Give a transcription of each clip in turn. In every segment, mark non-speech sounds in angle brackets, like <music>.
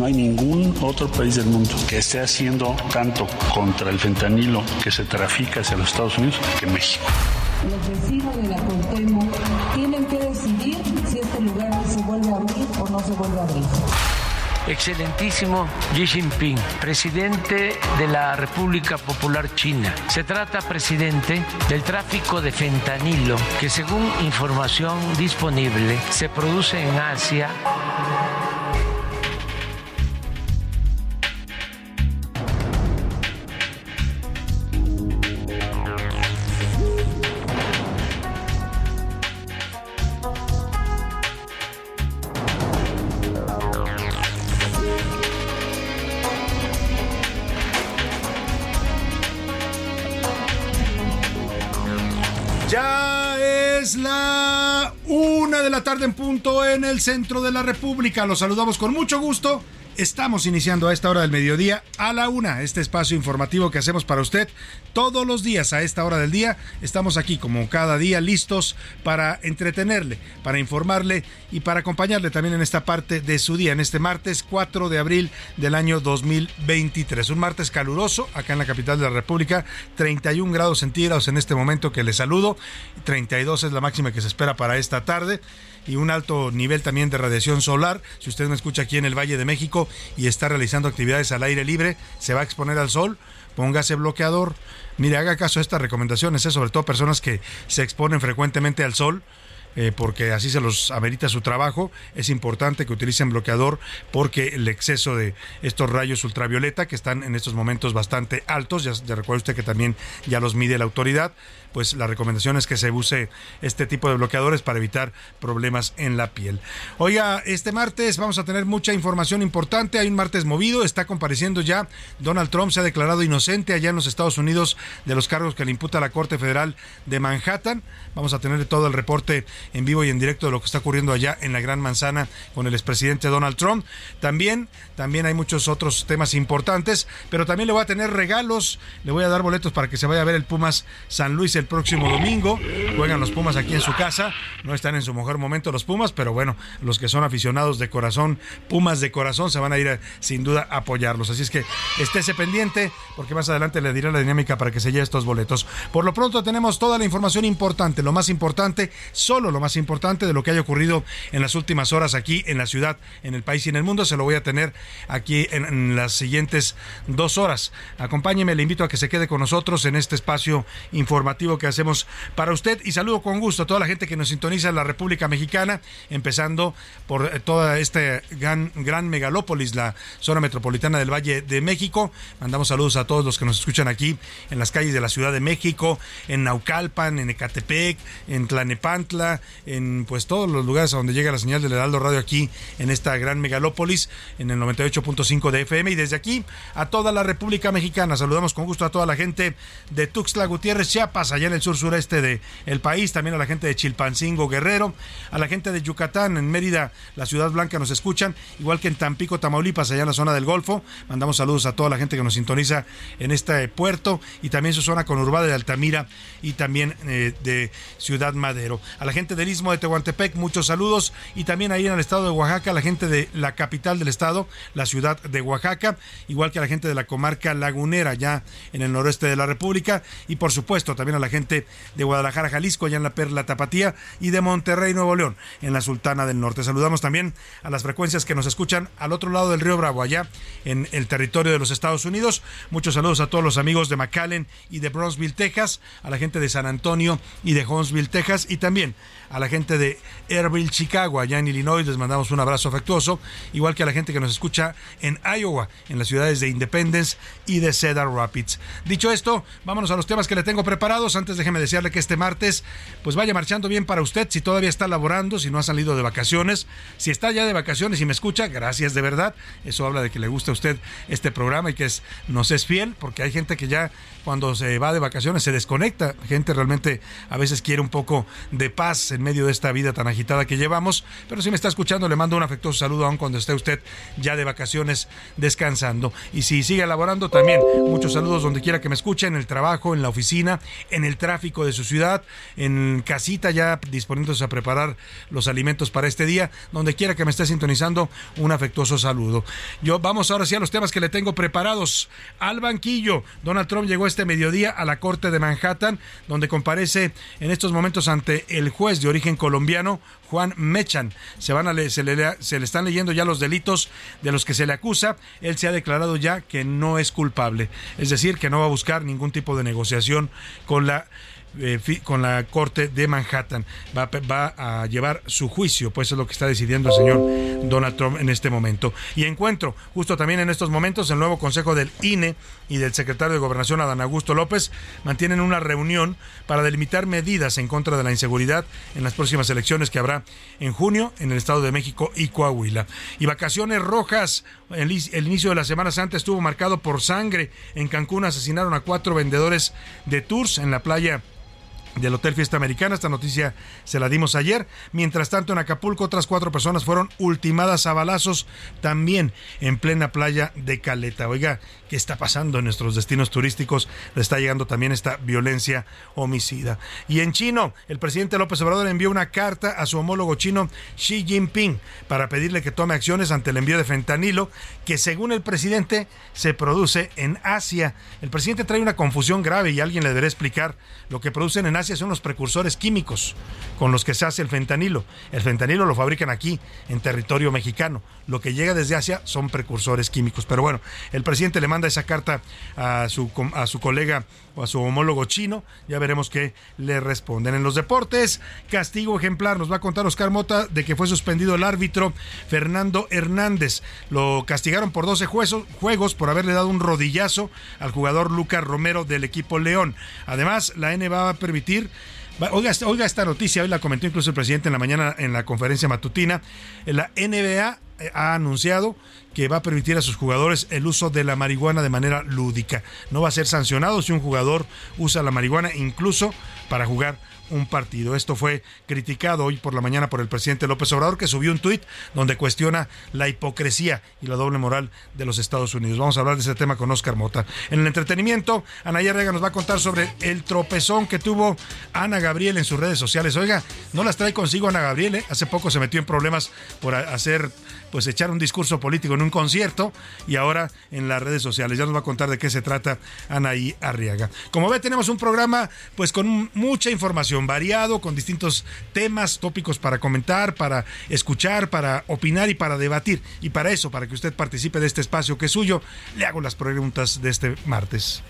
No hay ningún otro país del mundo que esté haciendo tanto contra el fentanilo que se trafica hacia los Estados Unidos que México. Los vecinos de la Cuauhtémoc tienen que decidir si este lugar se vuelve a abrir o no se vuelve a abrir. Excelentísimo Xi Jinping, presidente de la República Popular China. Se trata, presidente, del tráfico de fentanilo que según información disponible se produce en Asia la tarde en punto en el centro de la República. Los saludamos con mucho gusto. Estamos iniciando a esta hora del mediodía a la una, este espacio informativo que hacemos para usted todos los días a esta hora del día. Estamos aquí como cada día listos para entretenerle, para informarle y para acompañarle también en esta parte de su día, en este martes 4 de abril del año 2023. Un martes caluroso acá en la capital de la República, 31 grados centígrados en este momento que le saludo, 32 es la máxima que se espera para esta tarde y un alto nivel también de radiación solar. Si usted me escucha aquí en el Valle de México y está realizando actividades al aire libre, se va a exponer al sol, póngase bloqueador. Mire, haga caso a estas recomendaciones, ¿eh? sobre todo personas que se exponen frecuentemente al sol. Eh, porque así se los amerita su trabajo. Es importante que utilicen bloqueador porque el exceso de estos rayos ultravioleta que están en estos momentos bastante altos, ya, ya recuerda usted que también ya los mide la autoridad, pues la recomendación es que se use este tipo de bloqueadores para evitar problemas en la piel. Oiga, este martes vamos a tener mucha información importante. Hay un martes movido, está compareciendo ya. Donald Trump se ha declarado inocente allá en los Estados Unidos de los cargos que le imputa la Corte Federal de Manhattan. Vamos a tener todo el reporte en vivo y en directo de lo que está ocurriendo allá en la Gran Manzana con el expresidente Donald Trump. También, también hay muchos otros temas importantes, pero también le voy a tener regalos. Le voy a dar boletos para que se vaya a ver el Pumas San Luis el próximo domingo. Juegan los Pumas aquí en su casa. No están en su mejor momento los Pumas, pero bueno, los que son aficionados de corazón, Pumas de corazón, se van a ir a, sin duda a apoyarlos. Así es que estése pendiente porque más adelante le diré la dinámica para que se lleve estos boletos. Por lo pronto tenemos toda la información importante, lo más importante, solo lo más importante de lo que haya ocurrido en las últimas horas aquí en la ciudad, en el país y en el mundo. Se lo voy a tener aquí en, en las siguientes dos horas. Acompáñeme, le invito a que se quede con nosotros en este espacio informativo que hacemos para usted y saludo con gusto a toda la gente que nos sintoniza en la República Mexicana, empezando por eh, toda esta gran, gran megalópolis, la zona metropolitana del Valle de México. Mandamos saludos a todos los que nos escuchan aquí en las calles de la Ciudad de México, en Naucalpan, en Ecatepec, en Tlanepantla, en pues todos los lugares a donde llega la señal del Heraldo Radio aquí en esta gran megalópolis, en el 98.5 de FM y desde aquí a toda la República Mexicana. Saludamos con gusto a toda la gente de Tuxtla Gutiérrez, Chiapas, allá en el sur sureste de el país, también a la gente de Chilpancingo, Guerrero, a la gente de Yucatán, en Mérida, la Ciudad Blanca nos escuchan, igual que en Tampico, Tamaulipas, allá en la zona del Golfo. Mandamos saludos a toda la gente que nos sintoniza en este puerto y también su zona conurbada de Altamira y también eh, de Ciudad Madero. A la gente del Istmo de Tehuantepec, muchos saludos. Y también ahí en el estado de Oaxaca, la gente de la capital del estado, la ciudad de Oaxaca, igual que a la gente de la comarca lagunera, ya en el noroeste de la República. Y por supuesto, también a la gente de Guadalajara, Jalisco, allá en la Perla Tapatía. Y de Monterrey, Nuevo León, en la Sultana del Norte. Saludamos también a las frecuencias que nos escuchan al otro lado del río Bravo, allá en el territorio de los Estados Unidos. Muchos saludos a todos los amigos de McAllen y de Brownsville, Texas, a la gente de San Antonio y de Huntsville, Texas, y también a la gente de Airville, Chicago, allá en Illinois, les mandamos un abrazo afectuoso, igual que a la gente que nos escucha en Iowa, en las ciudades de Independence y de Cedar Rapids. Dicho esto, vámonos a los temas que le tengo preparados. Antes déjeme desearle que este martes pues vaya marchando bien para usted, si todavía está laborando, si no ha salido de vacaciones, si está ya de vacaciones y me escucha, gracias de verdad. Eso habla de que le gusta a usted este programa y que nos es fiel, porque hay gente que ya cuando se va de vacaciones se desconecta. Gente realmente a veces quiere un poco de paz en medio de esta vida tan agitada que llevamos. Pero si me está escuchando, le mando un afectuoso saludo aún cuando esté usted ya de vacaciones descansando. Y si sigue elaborando, también muchos saludos donde quiera que me escuche, en el trabajo, en la oficina, en el tráfico de su ciudad, en casita ya disponiéndose a preparar los alimentos para este día, donde quiera que me esté sintonizando, un afectuoso saludo. Yo vamos ahora sí a los temas que le tengo preparados. Al banquillo, Donald Trump llegó este mediodía a la Corte de Manhattan, donde comparece en estos momentos ante el juez de origen colombiano, Juan Mechan. Se, van a se, le, se le están leyendo ya los delitos de los que se le acusa. Él se ha declarado ya que no es culpable. Es decir, que no va a buscar ningún tipo de negociación con la eh, con la Corte de Manhattan. Va, a llevar su juicio, pues es lo que está decidiendo el señor Donald Trump en este momento. Y encuentro, justo también en estos momentos, el nuevo Consejo del INE y del secretario de Gobernación, Adán Augusto López, mantienen una reunión para delimitar medidas en contra de la inseguridad en las próximas elecciones que habrá en junio en el Estado de México y Coahuila. Y vacaciones rojas, el, el inicio de la Semana Santa estuvo marcado por sangre. En Cancún asesinaron a cuatro vendedores de tours en la playa del Hotel Fiesta Americana. Esta noticia se la dimos ayer. Mientras tanto, en Acapulco, otras cuatro personas fueron ultimadas a balazos también en plena playa de Caleta. Oiga, ¿qué está pasando en nuestros destinos turísticos? Le está llegando también esta violencia homicida. Y en chino, el presidente López Obrador envió una carta a su homólogo chino Xi Jinping para pedirle que tome acciones ante el envío de fentanilo que según el presidente se produce en Asia. El presidente trae una confusión grave y alguien le deberá explicar lo que producen en Asia son los precursores químicos con los que se hace el fentanilo. El fentanilo lo fabrican aquí, en territorio mexicano. Lo que llega desde Asia son precursores químicos. Pero bueno, el presidente le manda esa carta a su, a su colega o a su homólogo chino. Ya veremos qué le responden. En los deportes, castigo ejemplar. Nos va a contar Oscar Mota de que fue suspendido el árbitro Fernando Hernández. Lo castigaron por 12 juegos por haberle dado un rodillazo al jugador Lucas Romero del equipo León. Además, la N va a permitir Oiga, oiga, esta noticia, hoy la comentó incluso el presidente en la mañana en la conferencia matutina. La NBA eh, ha anunciado que va a permitir a sus jugadores el uso de la marihuana de manera lúdica. No va a ser sancionado si un jugador usa la marihuana incluso para jugar un partido. Esto fue criticado hoy por la mañana por el presidente López Obrador, que subió un tuit donde cuestiona la hipocresía y la doble moral de los Estados Unidos. Vamos a hablar de ese tema con Oscar Mota. En el entretenimiento, Anaya Rega nos va a contar sobre el tropezón que tuvo Ana Gabriel en sus redes sociales. Oiga, no las trae consigo Ana Gabriel, ¿eh? hace poco se metió en problemas por hacer pues echar un discurso político en un concierto y ahora en las redes sociales. Ya nos va a contar de qué se trata Anaí Arriaga. Como ve, tenemos un programa pues con mucha información variado, con distintos temas, tópicos para comentar, para escuchar, para opinar y para debatir. Y para eso, para que usted participe de este espacio que es suyo, le hago las preguntas de este martes.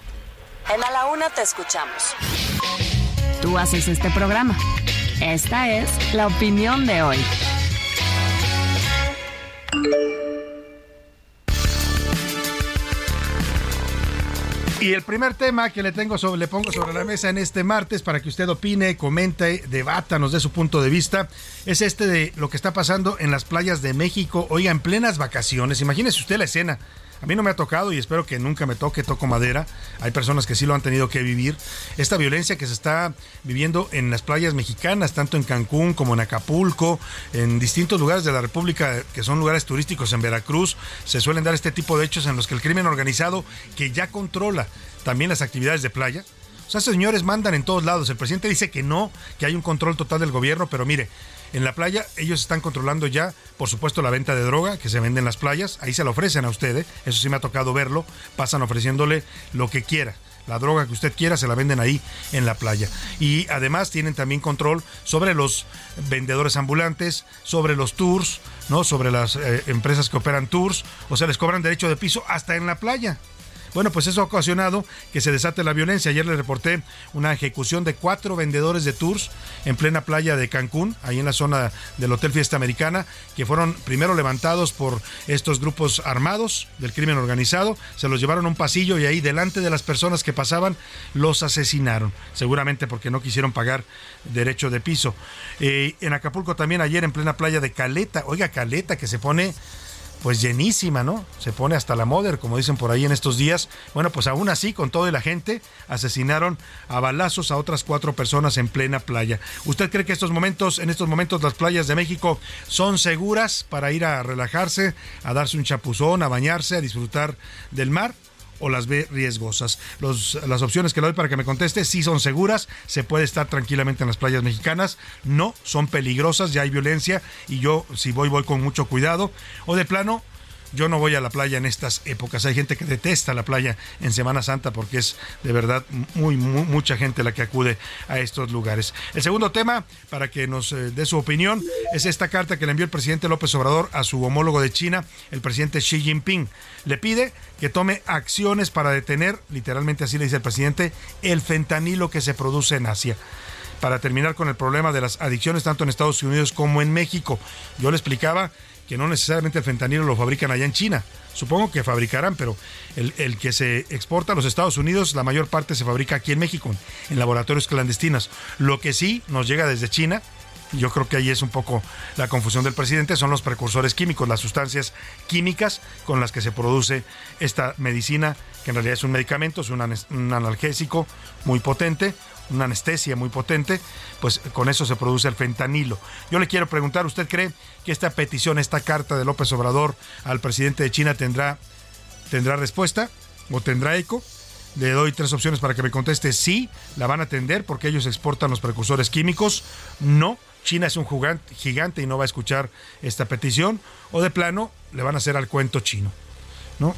En A la Una te escuchamos. Tú haces este programa. Esta es la opinión de hoy. Y el primer tema que le tengo sobre, pongo sobre la mesa en este martes para que usted opine, comente, debata, nos dé su punto de vista, es este de lo que está pasando en las playas de México, oiga, en plenas vacaciones. Imagínese usted la escena. A mí no me ha tocado y espero que nunca me toque, toco madera. Hay personas que sí lo han tenido que vivir. Esta violencia que se está viviendo en las playas mexicanas, tanto en Cancún como en Acapulco, en distintos lugares de la República que son lugares turísticos en Veracruz, se suelen dar este tipo de hechos en los que el crimen organizado, que ya controla también las actividades de playa, o sea, señores mandan en todos lados. El presidente dice que no, que hay un control total del gobierno, pero mire, en la playa ellos están controlando ya, por supuesto, la venta de droga que se vende en las playas. Ahí se la ofrecen a usted, ¿eh? eso sí me ha tocado verlo. Pasan ofreciéndole lo que quiera. La droga que usted quiera se la venden ahí en la playa. Y además tienen también control sobre los vendedores ambulantes, sobre los tours, ¿no? Sobre las eh, empresas que operan tours, o sea, les cobran derecho de piso hasta en la playa. Bueno, pues eso ha ocasionado que se desate la violencia. Ayer le reporté una ejecución de cuatro vendedores de tours en plena playa de Cancún, ahí en la zona del Hotel Fiesta Americana, que fueron primero levantados por estos grupos armados del crimen organizado, se los llevaron a un pasillo y ahí delante de las personas que pasaban los asesinaron, seguramente porque no quisieron pagar derecho de piso. Eh, en Acapulco también ayer en plena playa de Caleta, oiga Caleta que se pone pues llenísima, ¿no? Se pone hasta la moder, como dicen por ahí en estos días. Bueno, pues aún así, con todo y la gente, asesinaron a balazos a otras cuatro personas en plena playa. ¿Usted cree que estos momentos, en estos momentos las playas de México son seguras para ir a relajarse, a darse un chapuzón, a bañarse, a disfrutar del mar? O las ve riesgosas. las opciones que le doy para que me conteste sí son seguras, se puede estar tranquilamente en las playas mexicanas, no, son peligrosas, ya hay violencia y yo si voy voy con mucho cuidado. O de plano, yo no voy a la playa en estas épocas. Hay gente que detesta la playa en Semana Santa porque es de verdad muy, mucha gente la que acude a estos lugares. El segundo tema, para que nos eh, dé su opinión, es esta carta que le envió el presidente López Obrador a su homólogo de China, el presidente Xi Jinping. Le pide que tome acciones para detener, literalmente así le dice el presidente, el fentanilo que se produce en Asia para terminar con el problema de las adicciones tanto en Estados Unidos como en México. Yo le explicaba que no necesariamente el fentanilo lo fabrican allá en China. Supongo que fabricarán, pero el, que se exporta a los Estados Unidos, la mayor parte se fabrica aquí en México, en laboratorios clandestinos. Lo que sí nos llega desde China, yo creo que ahí es un poco la confusión del presidente, son los precursores químicos, las sustancias químicas con las que se produce esta medicina, que en realidad es un medicamento, es un analgésico muy potente, una anestesia muy potente, pues con eso se produce el fentanilo. Yo le quiero preguntar, ¿usted cree que esta petición, esta carta de López Obrador al presidente de China tendrá, tendrá respuesta o tendrá eco? Le doy tres opciones para que me conteste sí, la van a atender porque ellos exportan los precursores químicos, no, China es un gigante y no va a escuchar esta petición, o de plano le van a hacer al cuento chino. ¿no?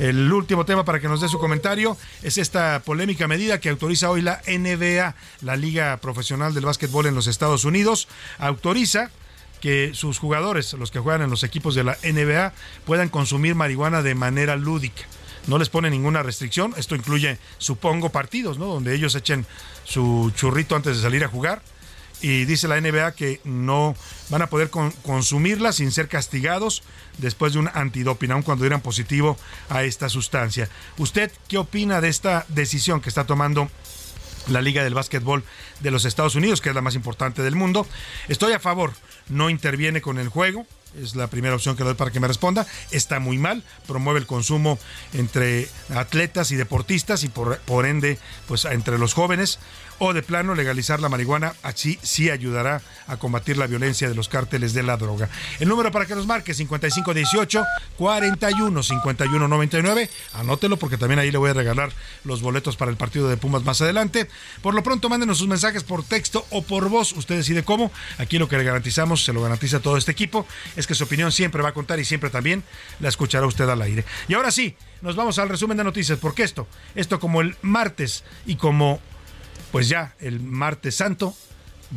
El último tema para que nos dé su comentario es esta polémica medida que autoriza hoy la NBA, la Liga Profesional del Básquetbol en los Estados Unidos. Autoriza que sus jugadores, los que juegan en los equipos de la NBA, puedan consumir marihuana de manera lúdica. No les pone ninguna restricción. Esto incluye, supongo, partidos, ¿no? Donde ellos echen su churrito antes de salir a jugar y dice la NBA que no van a poder consumirla sin ser castigados después de un antidoping, aun cuando dieran positivo a esta sustancia. ¿Usted qué opina de esta decisión que está tomando la Liga del Básquetbol de los Estados Unidos, que es la más importante del mundo? Estoy a favor, no interviene con el juego, es la primera opción que doy para que me responda. Está muy mal, promueve el consumo entre atletas y deportistas y por, por ende, pues entre los jóvenes o de plano legalizar la marihuana, así sí ayudará a combatir la violencia de los cárteles de la droga. El número para que nos marque 5518 41 51 99. Anótelo porque también ahí le voy a regalar los boletos para el partido de Pumas más adelante. Por lo pronto, mándenos sus mensajes por texto o por voz. Usted decide cómo. Aquí lo que le garantizamos, se lo garantiza todo este equipo, es que su opinión siempre va a contar y siempre también la escuchará usted al aire. Y ahora sí, nos vamos al resumen de noticias, porque esto, esto como el martes y como pues ya el martes santo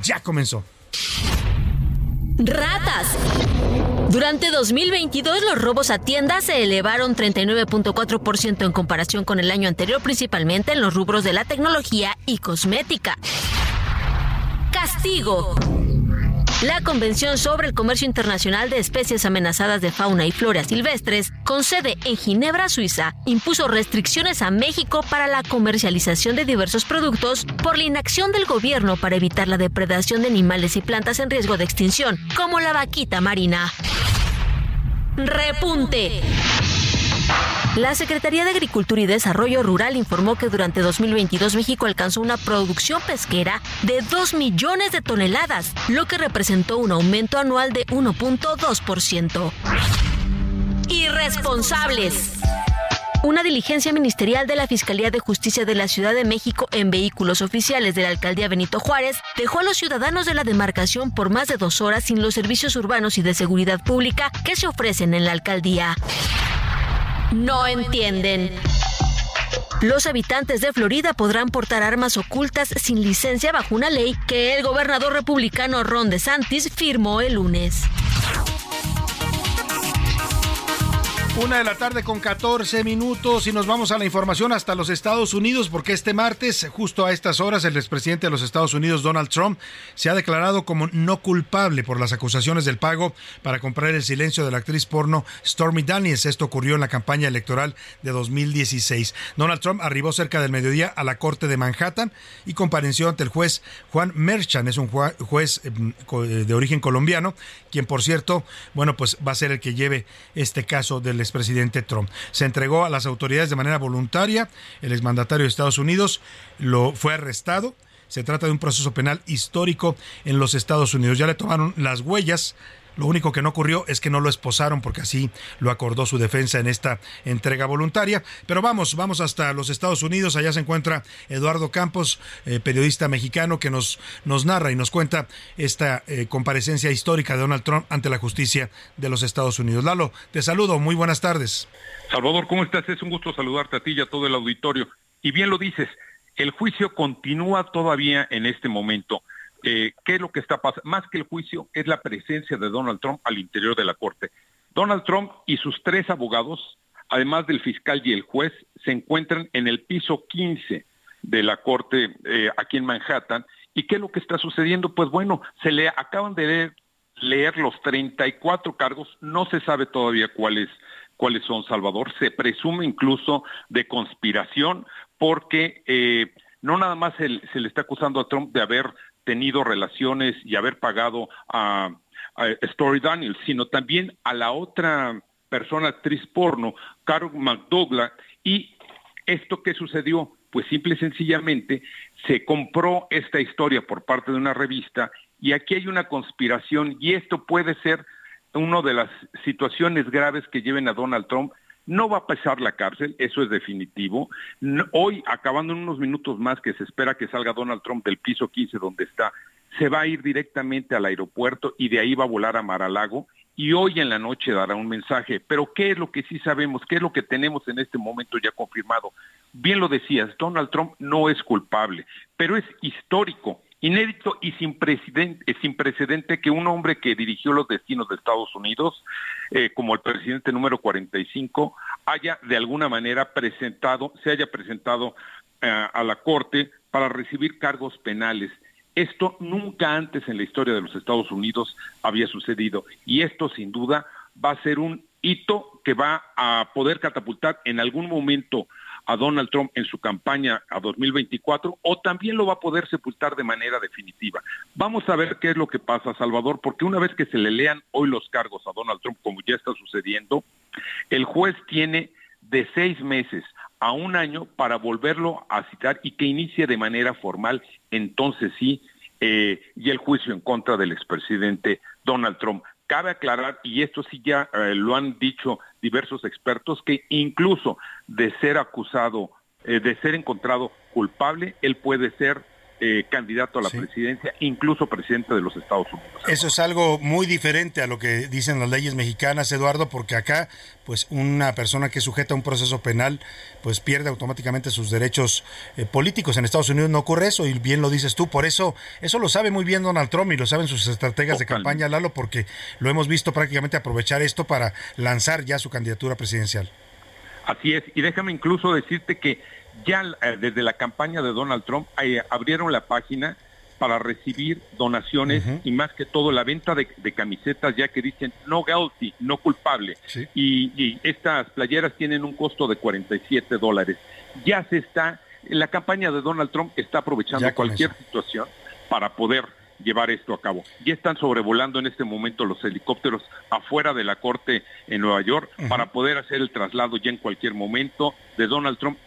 ya comenzó. Ratas. Durante 2022 los robos a tiendas se elevaron 39.4% en comparación con el año anterior, principalmente en los rubros de la tecnología y cosmética. Castigo. La Convención sobre el Comercio Internacional de Especies Amenazadas de Fauna y Flora Silvestres, con sede en Ginebra, Suiza, impuso restricciones a México para la comercialización de diversos productos por la inacción del gobierno para evitar la depredación de animales y plantas en riesgo de extinción, como la vaquita marina. Repunte. La Secretaría de Agricultura y Desarrollo Rural informó que durante 2022 México alcanzó una producción pesquera de 2 millones de toneladas, lo que representó un aumento anual de 1.2%. Irresponsables. Una diligencia ministerial de la Fiscalía de Justicia de la Ciudad de México en vehículos oficiales de la alcaldía Benito Juárez dejó a los ciudadanos de la demarcación por más de dos horas sin los servicios urbanos y de seguridad pública que se ofrecen en la alcaldía. No entienden. Los habitantes de Florida podrán portar armas ocultas sin licencia bajo una ley que el gobernador republicano Ron DeSantis firmó el lunes. Una de la tarde con 14 minutos y nos vamos a la información hasta los Estados Unidos porque este martes, justo a estas horas, el expresidente de los Estados Unidos, Donald Trump, se ha declarado como no culpable por las acusaciones del pago para comprar el silencio de la actriz porno Stormy Daniels. Esto ocurrió en la campaña electoral de 2016. Donald Trump arribó cerca del mediodía a la corte de Manhattan y compareció ante el juez Juan Merchan, es un juez em, de origen colombiano, quien por cierto, bueno, pues va a ser el que lleve este caso del expresidente Trump. Se entregó a las autoridades de manera voluntaria. El exmandatario de Estados Unidos lo fue arrestado. Se trata de un proceso penal histórico en los Estados Unidos. Ya le tomaron las huellas lo único que no ocurrió es que no lo esposaron porque así lo acordó su defensa en esta entrega voluntaria. Pero vamos, vamos hasta los Estados Unidos. Allá se encuentra Eduardo Campos, eh, periodista mexicano, que nos, nos narra y nos cuenta esta eh, comparecencia histórica de Donald Trump ante la justicia de los Estados Unidos. Lalo, te saludo. Muy buenas tardes. Salvador, ¿cómo estás? Es un gusto saludarte a ti y a todo el auditorio. Y bien lo dices, el juicio continúa todavía en este momento. Eh, qué es lo que está pasando. Más que el juicio, es la presencia de Donald Trump al interior de la Corte. Donald Trump y sus tres abogados, además del fiscal y el juez, se encuentran en el piso 15 de la Corte eh, aquí en Manhattan. ¿Y qué es lo que está sucediendo? Pues bueno, se le acaban de leer, leer los 34 cargos, no se sabe todavía cuáles cuáles son, Salvador. Se presume incluso de conspiración porque eh, no nada más se, le está acusando a Trump de haber tenido relaciones y haber pagado a, Story Daniels, sino también a la otra persona actriz porno, Carol McDouglas, y esto que sucedió, pues simple y sencillamente se compró esta historia por parte de una revista y aquí hay una conspiración y esto puede ser una de las situaciones graves que lleven a Donald Trump no va a pasar la cárcel, eso es definitivo. hoy, acabando en unos minutos más que se espera que salga Donald Trump del piso 15 donde está, se va a ir directamente al aeropuerto y de ahí va a volar a Maralago y hoy en la noche dará un mensaje. Pero ¿qué es lo que sí sabemos? ¿Qué es lo que tenemos en este momento ya confirmado? Bien lo decías, Donald Trump no es culpable, pero es histórico inédito y sin precedente, sin precedente que un hombre que dirigió los destinos de Estados Unidos, eh, como el presidente número 45, haya de alguna manera presentado, se haya presentado eh, a la Corte para recibir cargos penales. Esto nunca antes en la historia de los Estados Unidos había sucedido y esto sin duda va a ser un hito que va a poder catapultar en algún momento a Donald Trump en su campaña a 2024 o también lo va a poder sepultar de manera definitiva. Vamos a ver qué es lo que pasa, Salvador, porque una vez que se le lean hoy los cargos a Donald Trump, como ya está sucediendo, el juez tiene de seis meses a un año para volverlo a citar y que inicie de manera formal, entonces sí, eh, y el juicio en contra del expresidente Donald Trump. Cabe aclarar, y esto sí ya eh, lo han dicho diversos expertos, que incluso de ser acusado, eh, de ser encontrado culpable, él puede ser eh, candidato a la presidencia, incluso presidente de los Estados Unidos. Eso es algo muy diferente a lo que dicen las leyes mexicanas, Eduardo, porque acá, pues una persona que sujeta a un proceso penal, pues pierde automáticamente sus derechos eh, políticos. En Estados Unidos no ocurre eso, y bien lo dices tú. Por eso, eso lo sabe muy bien Donald Trump y lo saben sus estrategas de campaña, Lalo, porque lo hemos visto prácticamente aprovechar esto para lanzar ya su candidatura presidencial. Así es, y déjame incluso decirte que ya eh, desde la campaña de Donald Trump eh, abrieron la página para recibir donaciones y más que todo la venta de, camisetas ya que dicen no guilty, no culpable. Y, estas playeras tienen un costo de 47 dólares. Ya se está, la campaña de Donald Trump está aprovechando cualquier situación para poder llevar esto a cabo. Ya están sobrevolando en este momento los helicópteros afuera de la corte en Nueva York para poder hacer el traslado ya en cualquier momento de Donald Trump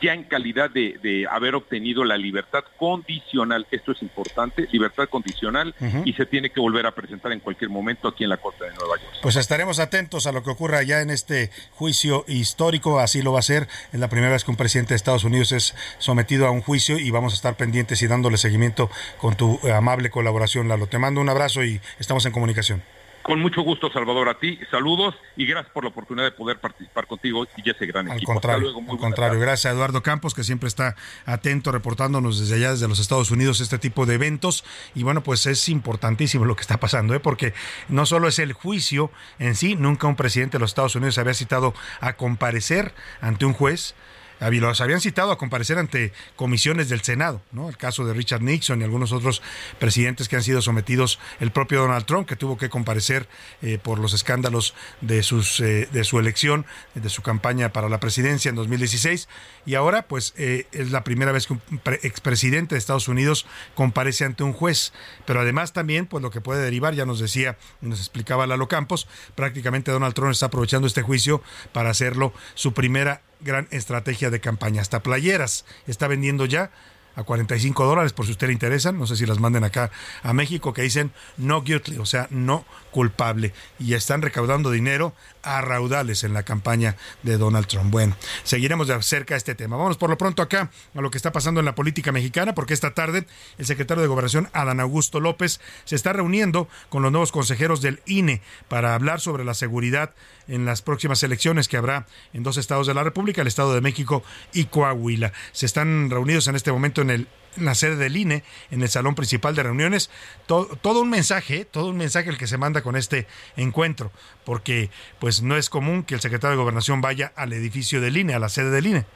ya en calidad de, haber obtenido la libertad condicional, esto es importante, libertad condicional, y se tiene que volver a presentar en cualquier momento aquí en la Corte de Nueva York. Pues estaremos atentos a lo que ocurra ya en este juicio histórico, así lo va a ser, es la primera vez que un presidente de Estados Unidos es sometido a un juicio y vamos a estar pendientes y dándole seguimiento con tu amable colaboración, Lalo. Te mando un abrazo y estamos en comunicación. Con mucho gusto, Salvador, a ti. Saludos y gracias por la oportunidad de poder participar contigo y ese gran al Contrario, al contrario, gracias a Eduardo Campos, que siempre está atento, reportándonos desde allá, desde los Estados Unidos, este tipo de eventos. Y bueno, pues es importantísimo lo que está pasando, ¿eh? porque no solo es el juicio en sí, nunca un presidente de los Estados Unidos había citado a comparecer ante un juez los habían citado a comparecer ante comisiones del Senado, ¿no? El caso de Richard Nixon y algunos otros presidentes que han sido sometidos, el propio Donald Trump, que tuvo que comparecer eh, por los escándalos de, sus, eh, de su elección, de su campaña para la presidencia en 2016. Y ahora, pues, eh, es la primera vez que un expresidente de Estados Unidos comparece ante un juez. Pero además también, pues, lo que puede derivar, ya nos decía nos explicaba Lalo Campos, prácticamente Donald Trump está aprovechando este juicio para hacerlo su primera gran estrategia de campaña. Hasta playeras está vendiendo ya a 45 dólares por si usted le interesa, no sé si las manden acá a México, que dicen no guilty, o sea, no culpable. Y están recaudando dinero a raudales en la campaña de Donald Trump. Bueno, seguiremos de cerca este tema. Vamos por lo pronto acá a lo que está pasando en la política mexicana, porque esta tarde el secretario de Gobernación, Adán Augusto López, se está reuniendo con los nuevos consejeros del INE para hablar sobre la seguridad en las próximas elecciones que habrá en dos estados de la República, el Estado de México y Coahuila. Se están reunidos en este momento en el en la sede del INE, en el salón principal de reuniones, todo, un mensaje, todo un mensaje el que se manda con este encuentro, porque pues no es común que el secretario de Gobernación vaya al edificio del INE, a la sede del INE.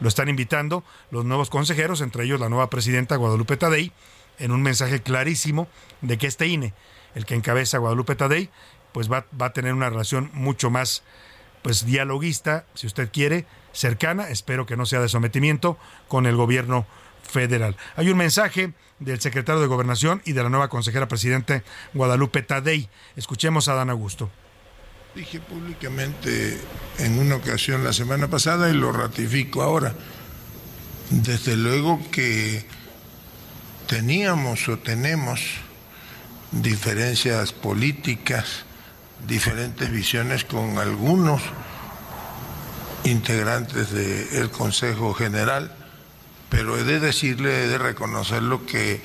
Lo están invitando los nuevos consejeros, entre ellos la nueva presidenta Guadalupe Tadei, en un mensaje clarísimo de que este INE, el que encabeza Guadalupe Tadei, pues va, va a tener una relación mucho más pues dialoguista, si usted quiere, cercana, espero que no sea de sometimiento, con el gobierno federal. Hay un mensaje del secretario de Gobernación y de la nueva consejera presidente Guadalupe Tadei. Escuchemos a Dan Augusto. Dije públicamente en una ocasión la semana pasada y lo ratifico ahora. Desde luego que teníamos o tenemos diferencias políticas, diferentes visiones con algunos integrantes del Consejo General pero he de decirle, he de reconocerlo que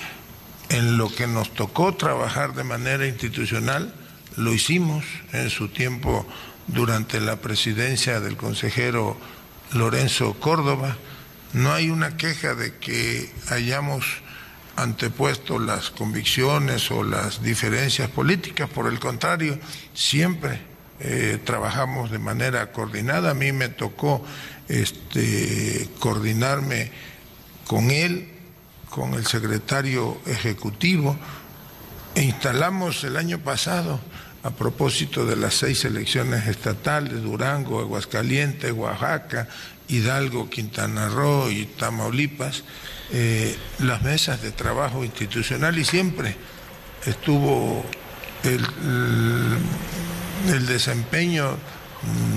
en lo que nos tocó trabajar de manera institucional, lo hicimos en su tiempo durante la presidencia del consejero Lorenzo Córdoba. No hay una queja de que hayamos antepuesto las convicciones o las diferencias políticas, por el contrario, siempre eh, trabajamos de manera coordinada. A mí me tocó este, coordinarme con él, con el secretario ejecutivo, e instalamos el año pasado, a propósito de las seis elecciones estatales, Durango, Aguascalientes, Oaxaca, Hidalgo, Quintana Roo y Tamaulipas, eh, las mesas de trabajo institucional y siempre estuvo el, el desempeño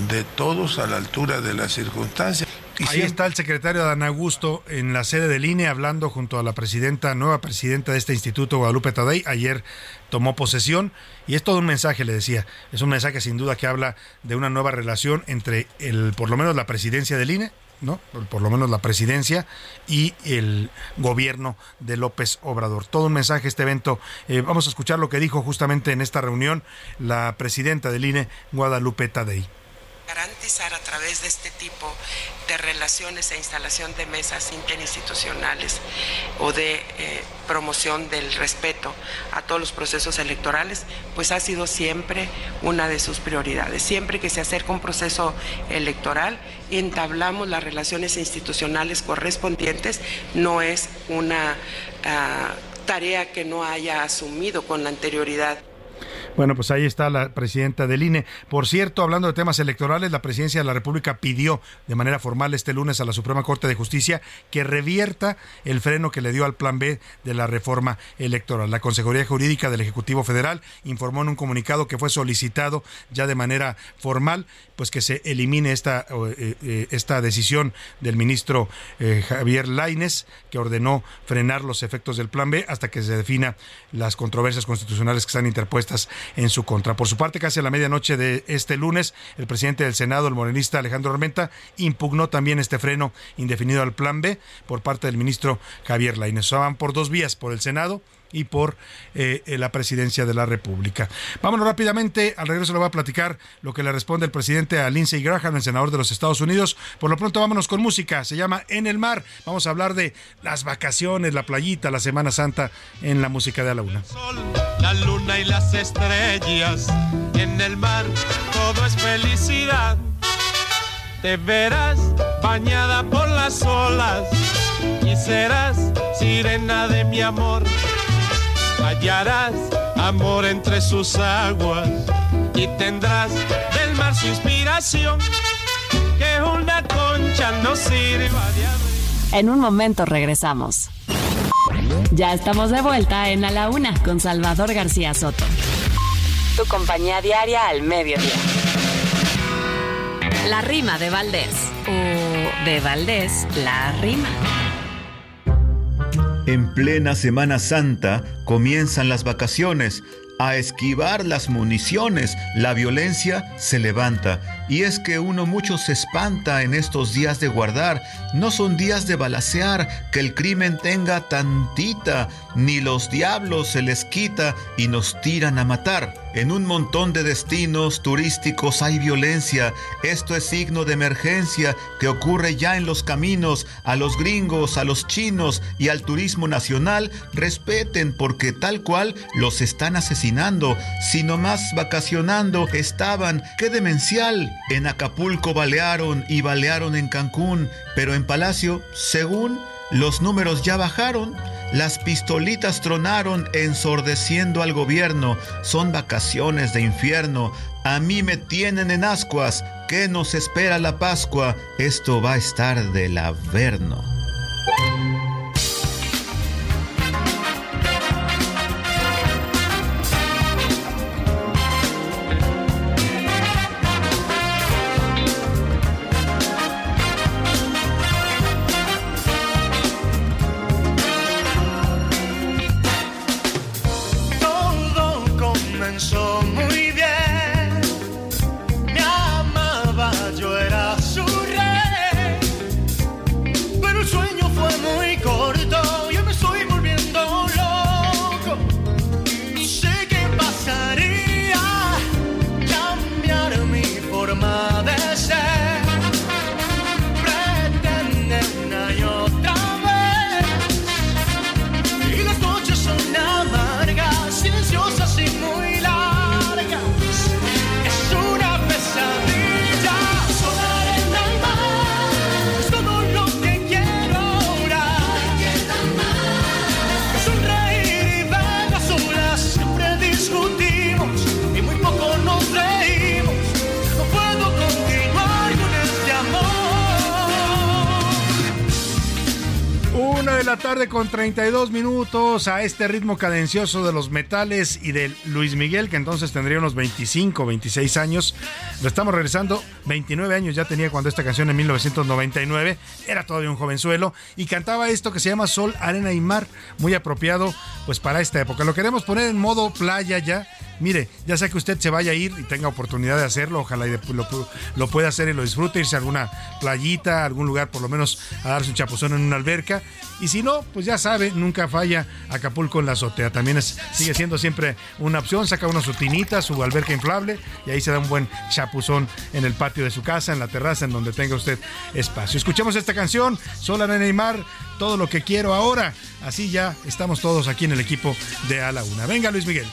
de todos a la altura de las circunstancias. Ahí está el secretario Dan Augusto en la sede del INE hablando junto a la presidenta, nueva presidenta de este instituto, Guadalupe Tadei. Ayer tomó posesión y es todo un mensaje, le decía. Es un mensaje sin duda que habla de una nueva relación entre el, por lo menos la presidencia del INE, ¿no? Por, lo menos la presidencia y el gobierno de López Obrador. Todo un mensaje este evento. Eh, vamos a escuchar lo que dijo justamente en esta reunión la presidenta del INE, Guadalupe Tadei garantizar a través de este tipo de relaciones e instalación de mesas interinstitucionales o de eh, promoción del respeto a todos los procesos electorales, pues ha sido siempre una de sus prioridades. Siempre que se acerca un proceso electoral, entablamos las relaciones institucionales correspondientes, no es una ah, tarea que no haya asumido con la anterioridad. Bueno, pues ahí está la presidenta del INE. Por cierto, hablando de temas electorales, la presidencia de la República pidió de manera formal este lunes a la Suprema Corte de Justicia que revierta el freno que le dio al plan B de la reforma electoral. La Consejería Jurídica del Ejecutivo Federal informó en un comunicado que fue solicitado ya de manera formal, pues que se elimine esta, eh, eh, esta decisión del ministro eh, Javier Laines, que ordenó frenar los efectos del plan B hasta que se defina las controversias constitucionales que están interpuestas en su contra. Por su parte, casi a la medianoche de este lunes, el presidente del Senado, el morenista Alejandro Armenta, impugnó también este freno indefinido al plan B por parte del ministro Javier Lainez. Van por dos vías, por el Senado y por eh, eh, la presidencia de la República. Vámonos rápidamente, al regreso le voy a platicar lo que le responde el presidente a Lindsey Graham, el senador de los Estados Unidos. Por lo pronto vámonos con música, se llama En el Mar. Vamos a hablar de las vacaciones, la playita, la Semana Santa en la música de a la una. La luna y las estrellas en el mar, todo es felicidad. Te verás bañada por las olas y serás sirena de mi amor hallarás amor entre sus aguas y tendrás del mar su inspiración, que una concha no sirva de. En un momento regresamos. Ya estamos de vuelta en A la Una con Salvador García Soto. Tu compañía diaria al mediodía. La rima de Valdés. O de Valdés, la rima. En plena Semana Santa comienzan las vacaciones. A esquivar las municiones, la violencia se levanta. Y es que uno mucho se espanta en estos días de guardar. No son días de balacear, que el crimen tenga tantita, ni los diablos se les quita y nos tiran a matar. En un montón de destinos turísticos hay violencia. Esto es signo de emergencia que ocurre ya en los caminos. A los gringos, a los chinos y al turismo nacional respeten porque tal cual los están asesinando. Si nomás vacacionando estaban, qué demencial. En Acapulco balearon y balearon en Cancún, pero en Palacio, según los números ya bajaron. Las pistolitas tronaron ensordeciendo al gobierno. Son vacaciones de infierno. A mí me tienen en ascuas. ¿Qué nos espera la Pascua? Esto va a estar del averno. 32 minutos a este ritmo cadencioso de los metales y de Luis Miguel, que entonces tendría unos 25, 26 años. Lo estamos regresando, 29 años ya tenía cuando esta canción en 1999, era todavía un jovenzuelo, y cantaba esto que se llama Sol, Arena y Mar, muy apropiado pues para esta época. Lo queremos poner en modo playa ya, Mire, ya sea que usted se vaya a ir y tenga oportunidad de hacerlo, ojalá lo, lo, pueda hacer y lo disfrute, irse a alguna playita, algún lugar por lo menos a darse un chapuzón en una alberca. Y si no, pues ya sabe, nunca falla Acapulco en la azotea. También es, sigue siendo siempre una opción, saca una su tinita, su alberca inflable y ahí se da un buen chapuzón en el patio de su casa, en la terraza, en donde tenga usted espacio. Escuchemos esta canción, Sola Nena y Mar, todo lo que quiero ahora. Así ya estamos todos aquí en el equipo de A la Una. Venga Luis Miguel.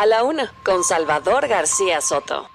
A la una, con Salvador García Soto.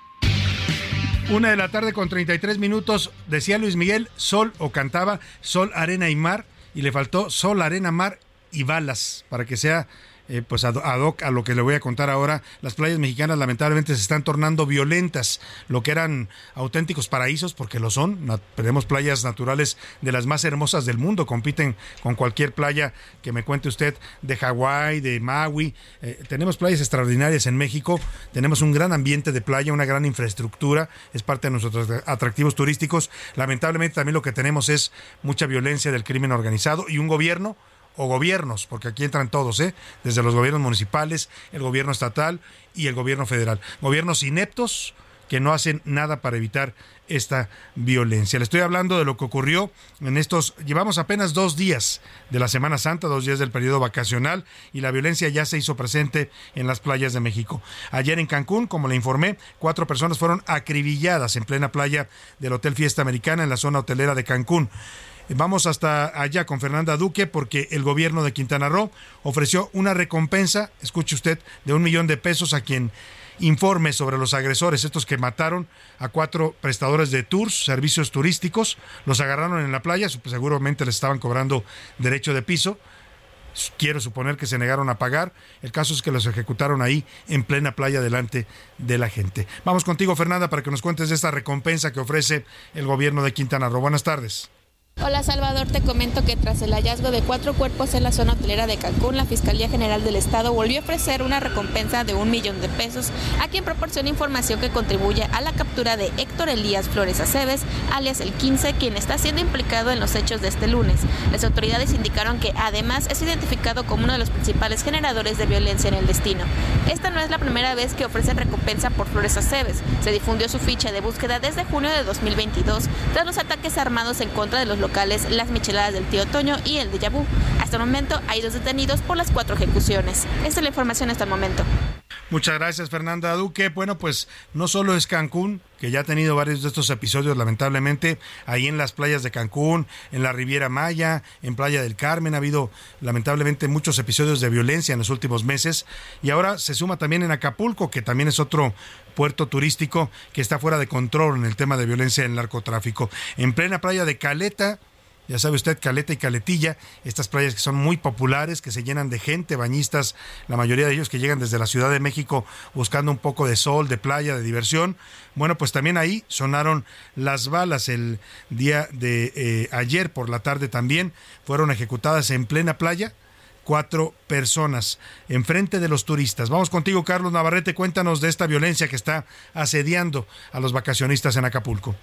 Una de la tarde con 33 minutos, decía Luis Miguel, sol o cantaba sol, arena y mar, y le faltó sol, arena, mar y balas, para que sea eh, pues ad, hoc a lo que le voy a contar ahora, las playas mexicanas lamentablemente se están tornando violentas, lo que eran auténticos paraísos, porque lo son. tenemos playas naturales de las más hermosas del mundo, compiten con cualquier playa que me cuente usted de Hawái, de Maui. Eh, tenemos playas extraordinarias en México, tenemos un gran ambiente de playa, una gran infraestructura, es parte de nuestros atractivos turísticos. Lamentablemente también lo que tenemos es mucha violencia del crimen organizado y un gobierno o gobiernos, porque aquí entran todos, ¿eh? desde los gobiernos municipales, el gobierno estatal y el gobierno federal. Gobiernos ineptos que no hacen nada para evitar esta violencia. Le estoy hablando de lo que ocurrió en estos, llevamos apenas dos días de la Semana Santa, dos días del periodo vacacional y la violencia ya se hizo presente en las playas de México. Ayer en Cancún, como le informé, cuatro personas fueron acribilladas en plena playa del Hotel Fiesta Americana en la zona hotelera de Cancún. Vamos hasta allá con Fernanda Duque porque el gobierno de Quintana Roo ofreció una recompensa, escuche usted, de un millón de pesos a quien informe sobre los agresores, estos que mataron a cuatro prestadores de tours, servicios turísticos, los agarraron en la playa, seguramente les estaban cobrando derecho de piso. Quiero suponer que se negaron a pagar. El caso es que los ejecutaron ahí en plena playa delante de la gente. Vamos contigo, Fernanda, para que nos cuentes de esta recompensa que ofrece el gobierno de Quintana Roo. Buenas tardes. Hola Salvador, te comento que tras el hallazgo de cuatro cuerpos en la zona hotelera de Cancún, la Fiscalía General del Estado volvió a ofrecer una recompensa de un millón de pesos a quien proporciona información que contribuye a la captura de Héctor Elías Flores Aceves, alias el 15, quien está siendo implicado en los hechos de este lunes. Las autoridades indicaron que además es identificado como uno de los principales generadores de violencia en el destino. Esta no es la primera vez que ofrecen recompensa por Flores Aceves. Se difundió su ficha de búsqueda desde junio de 2022 tras los ataques armados en contra de los locales Las Micheladas del Tío Toño y el de Yabú. Hasta el momento hay dos detenidos por las cuatro ejecuciones. Esta es la información hasta el momento. Muchas gracias Fernanda Duque. Bueno, pues no solo es Cancún, que ya ha tenido varios de estos episodios lamentablemente, ahí en las playas de Cancún, en la Riviera Maya, en Playa del Carmen, ha habido lamentablemente muchos episodios de violencia en los últimos meses y ahora se suma también en Acapulco, que también es otro puerto turístico que está fuera de control en el tema de violencia en el narcotráfico. En plena playa de Caleta, ya sabe usted, Caleta y Caletilla, estas playas que son muy populares, que se llenan de gente, bañistas, la mayoría de ellos que llegan desde la Ciudad de México buscando un poco de sol, de playa, de diversión. Bueno, pues también ahí sonaron las balas el día de eh, ayer por la tarde también, fueron ejecutadas en plena playa cuatro personas enfrente de los turistas. Vamos contigo, Carlos Navarrete, cuéntanos de esta violencia que está asediando a los vacacionistas en Acapulco.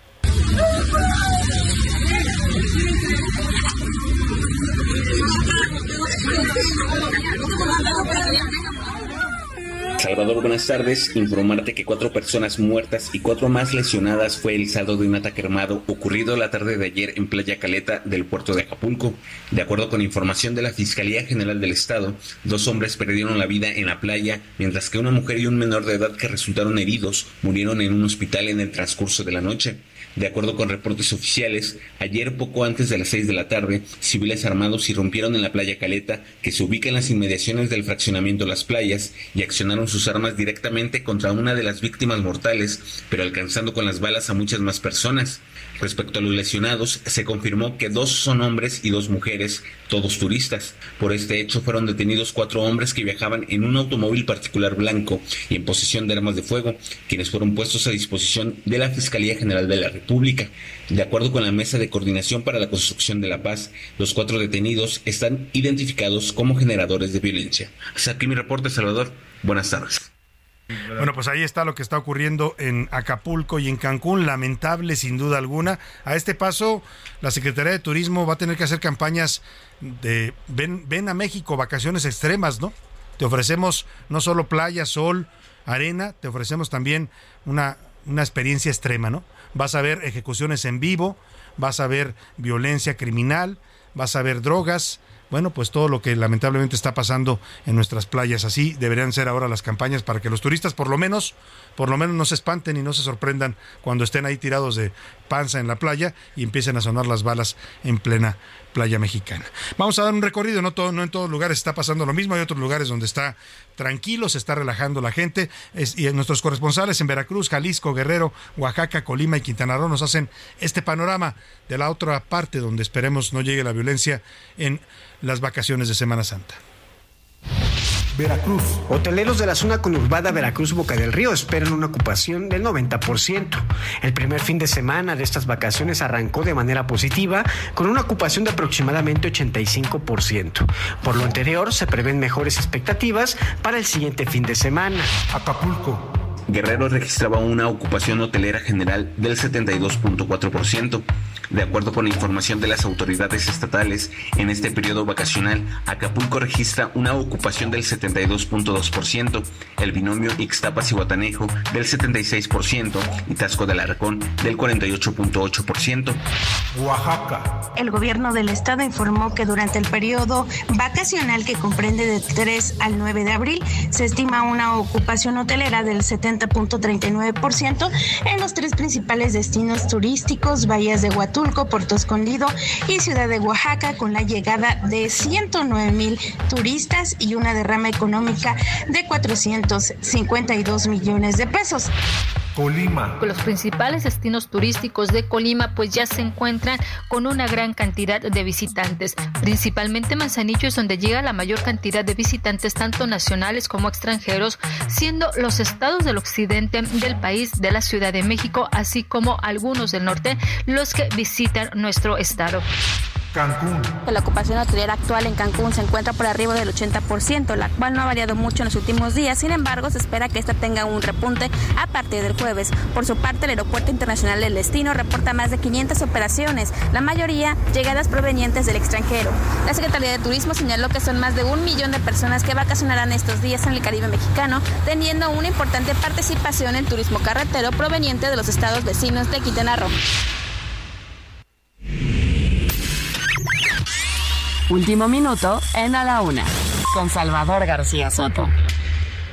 Salvador, buenas tardes. Informarte que cuatro personas muertas y cuatro más lesionadas fue el saldo de un ataque armado ocurrido la tarde de ayer en Playa Caleta del puerto de Acapulco. De acuerdo con información de la Fiscalía General del Estado, dos hombres perdieron la vida en la playa, mientras que una mujer y un menor de edad que resultaron heridos murieron en un hospital en el transcurso de la noche. De acuerdo con reportes oficiales, ayer poco antes de las 6 de la tarde, civiles armados irrumpieron en la playa Caleta, que se ubica en las inmediaciones del fraccionamiento Las Playas, y accionaron sus armas directamente contra una de las víctimas mortales, pero alcanzando con las balas a muchas más personas. Respecto a los lesionados, se confirmó que dos son hombres y dos mujeres, todos turistas. Por este hecho fueron detenidos cuatro hombres que viajaban en un automóvil particular blanco y en posesión de armas de fuego, quienes fueron puestos a disposición de la Fiscalía General de la República. De acuerdo con la Mesa de Coordinación para la Construcción de la Paz, los cuatro detenidos están identificados como generadores de violencia. Hasta aquí mi reporte, Salvador. Buenas tardes. Bueno, pues ahí está lo que está ocurriendo en Acapulco y en Cancún, lamentable sin duda alguna. A este paso, la Secretaría de Turismo va a tener que hacer campañas de ven, ven a México, vacaciones extremas, ¿no? Te ofrecemos no solo playa, sol, arena, te ofrecemos también una, una experiencia extrema, ¿no? Vas a ver ejecuciones en vivo, vas a ver violencia criminal, vas a ver drogas, bueno, pues todo lo que lamentablemente está pasando en nuestras playas. Así deberían ser ahora las campañas para que los turistas por lo menos, por lo menos no se espanten y no se sorprendan cuando estén ahí tirados de panza en la playa y empiecen a sonar las balas en plena playa mexicana. Vamos a dar un recorrido, no, todo, no en todos lugares está pasando lo mismo, hay otros lugares donde está tranquilo, se está relajando la gente y nuestros corresponsales en Veracruz, Jalisco, Guerrero, Oaxaca, Colima y Quintana Roo nos hacen este panorama de la otra parte donde esperemos no llegue la violencia en las vacaciones de Semana Santa. Veracruz. Hoteleros de la zona conurbada Veracruz Boca del Río esperan una ocupación del 90%. El primer fin de semana de estas vacaciones arrancó de manera positiva con una ocupación de aproximadamente 85%. Por lo anterior, se prevén mejores expectativas para el siguiente fin de semana. Acapulco. Guerrero registraba una ocupación hotelera general del 72.4%. De acuerdo con la información de las autoridades estatales, en este periodo vacacional, Acapulco registra una ocupación del 72.2%, el binomio Ixtapas y Guatanejo del 76% y Tasco del Arcón del 48.8%. Oaxaca. El gobierno del estado informó que durante el periodo vacacional que comprende de 3 al 9 de abril, se estima una ocupación hotelera del 70.39% en los tres principales destinos turísticos, Bahías de Huatulco, Puerto Escondido y Ciudad de Oaxaca con la llegada de 109 mil turistas y una derrama económica de 452 millones de pesos. Colima. Los principales destinos turísticos de Colima pues ya se encuentran con una gran cantidad de visitantes. Principalmente Manzanillo es donde llega la mayor cantidad de visitantes tanto nacionales como extranjeros, siendo los estados del occidente del país de la Ciudad de México, así como algunos del norte, los que visitan nuestro estado. Cancún. La ocupación hotelera actual en Cancún se encuentra por arriba del 80%, la cual no ha variado mucho en los últimos días. Sin embargo, se espera que esta tenga un repunte a partir del jueves. Por su parte, el Aeropuerto Internacional del Destino reporta más de 500 operaciones, la mayoría llegadas provenientes del extranjero. La Secretaría de Turismo señaló que son más de un millón de personas que vacacionarán estos días en el Caribe mexicano, teniendo una importante participación en turismo carretero proveniente de los estados vecinos de Quintana Roo. Último minuto en A la Una, con Salvador García Soto.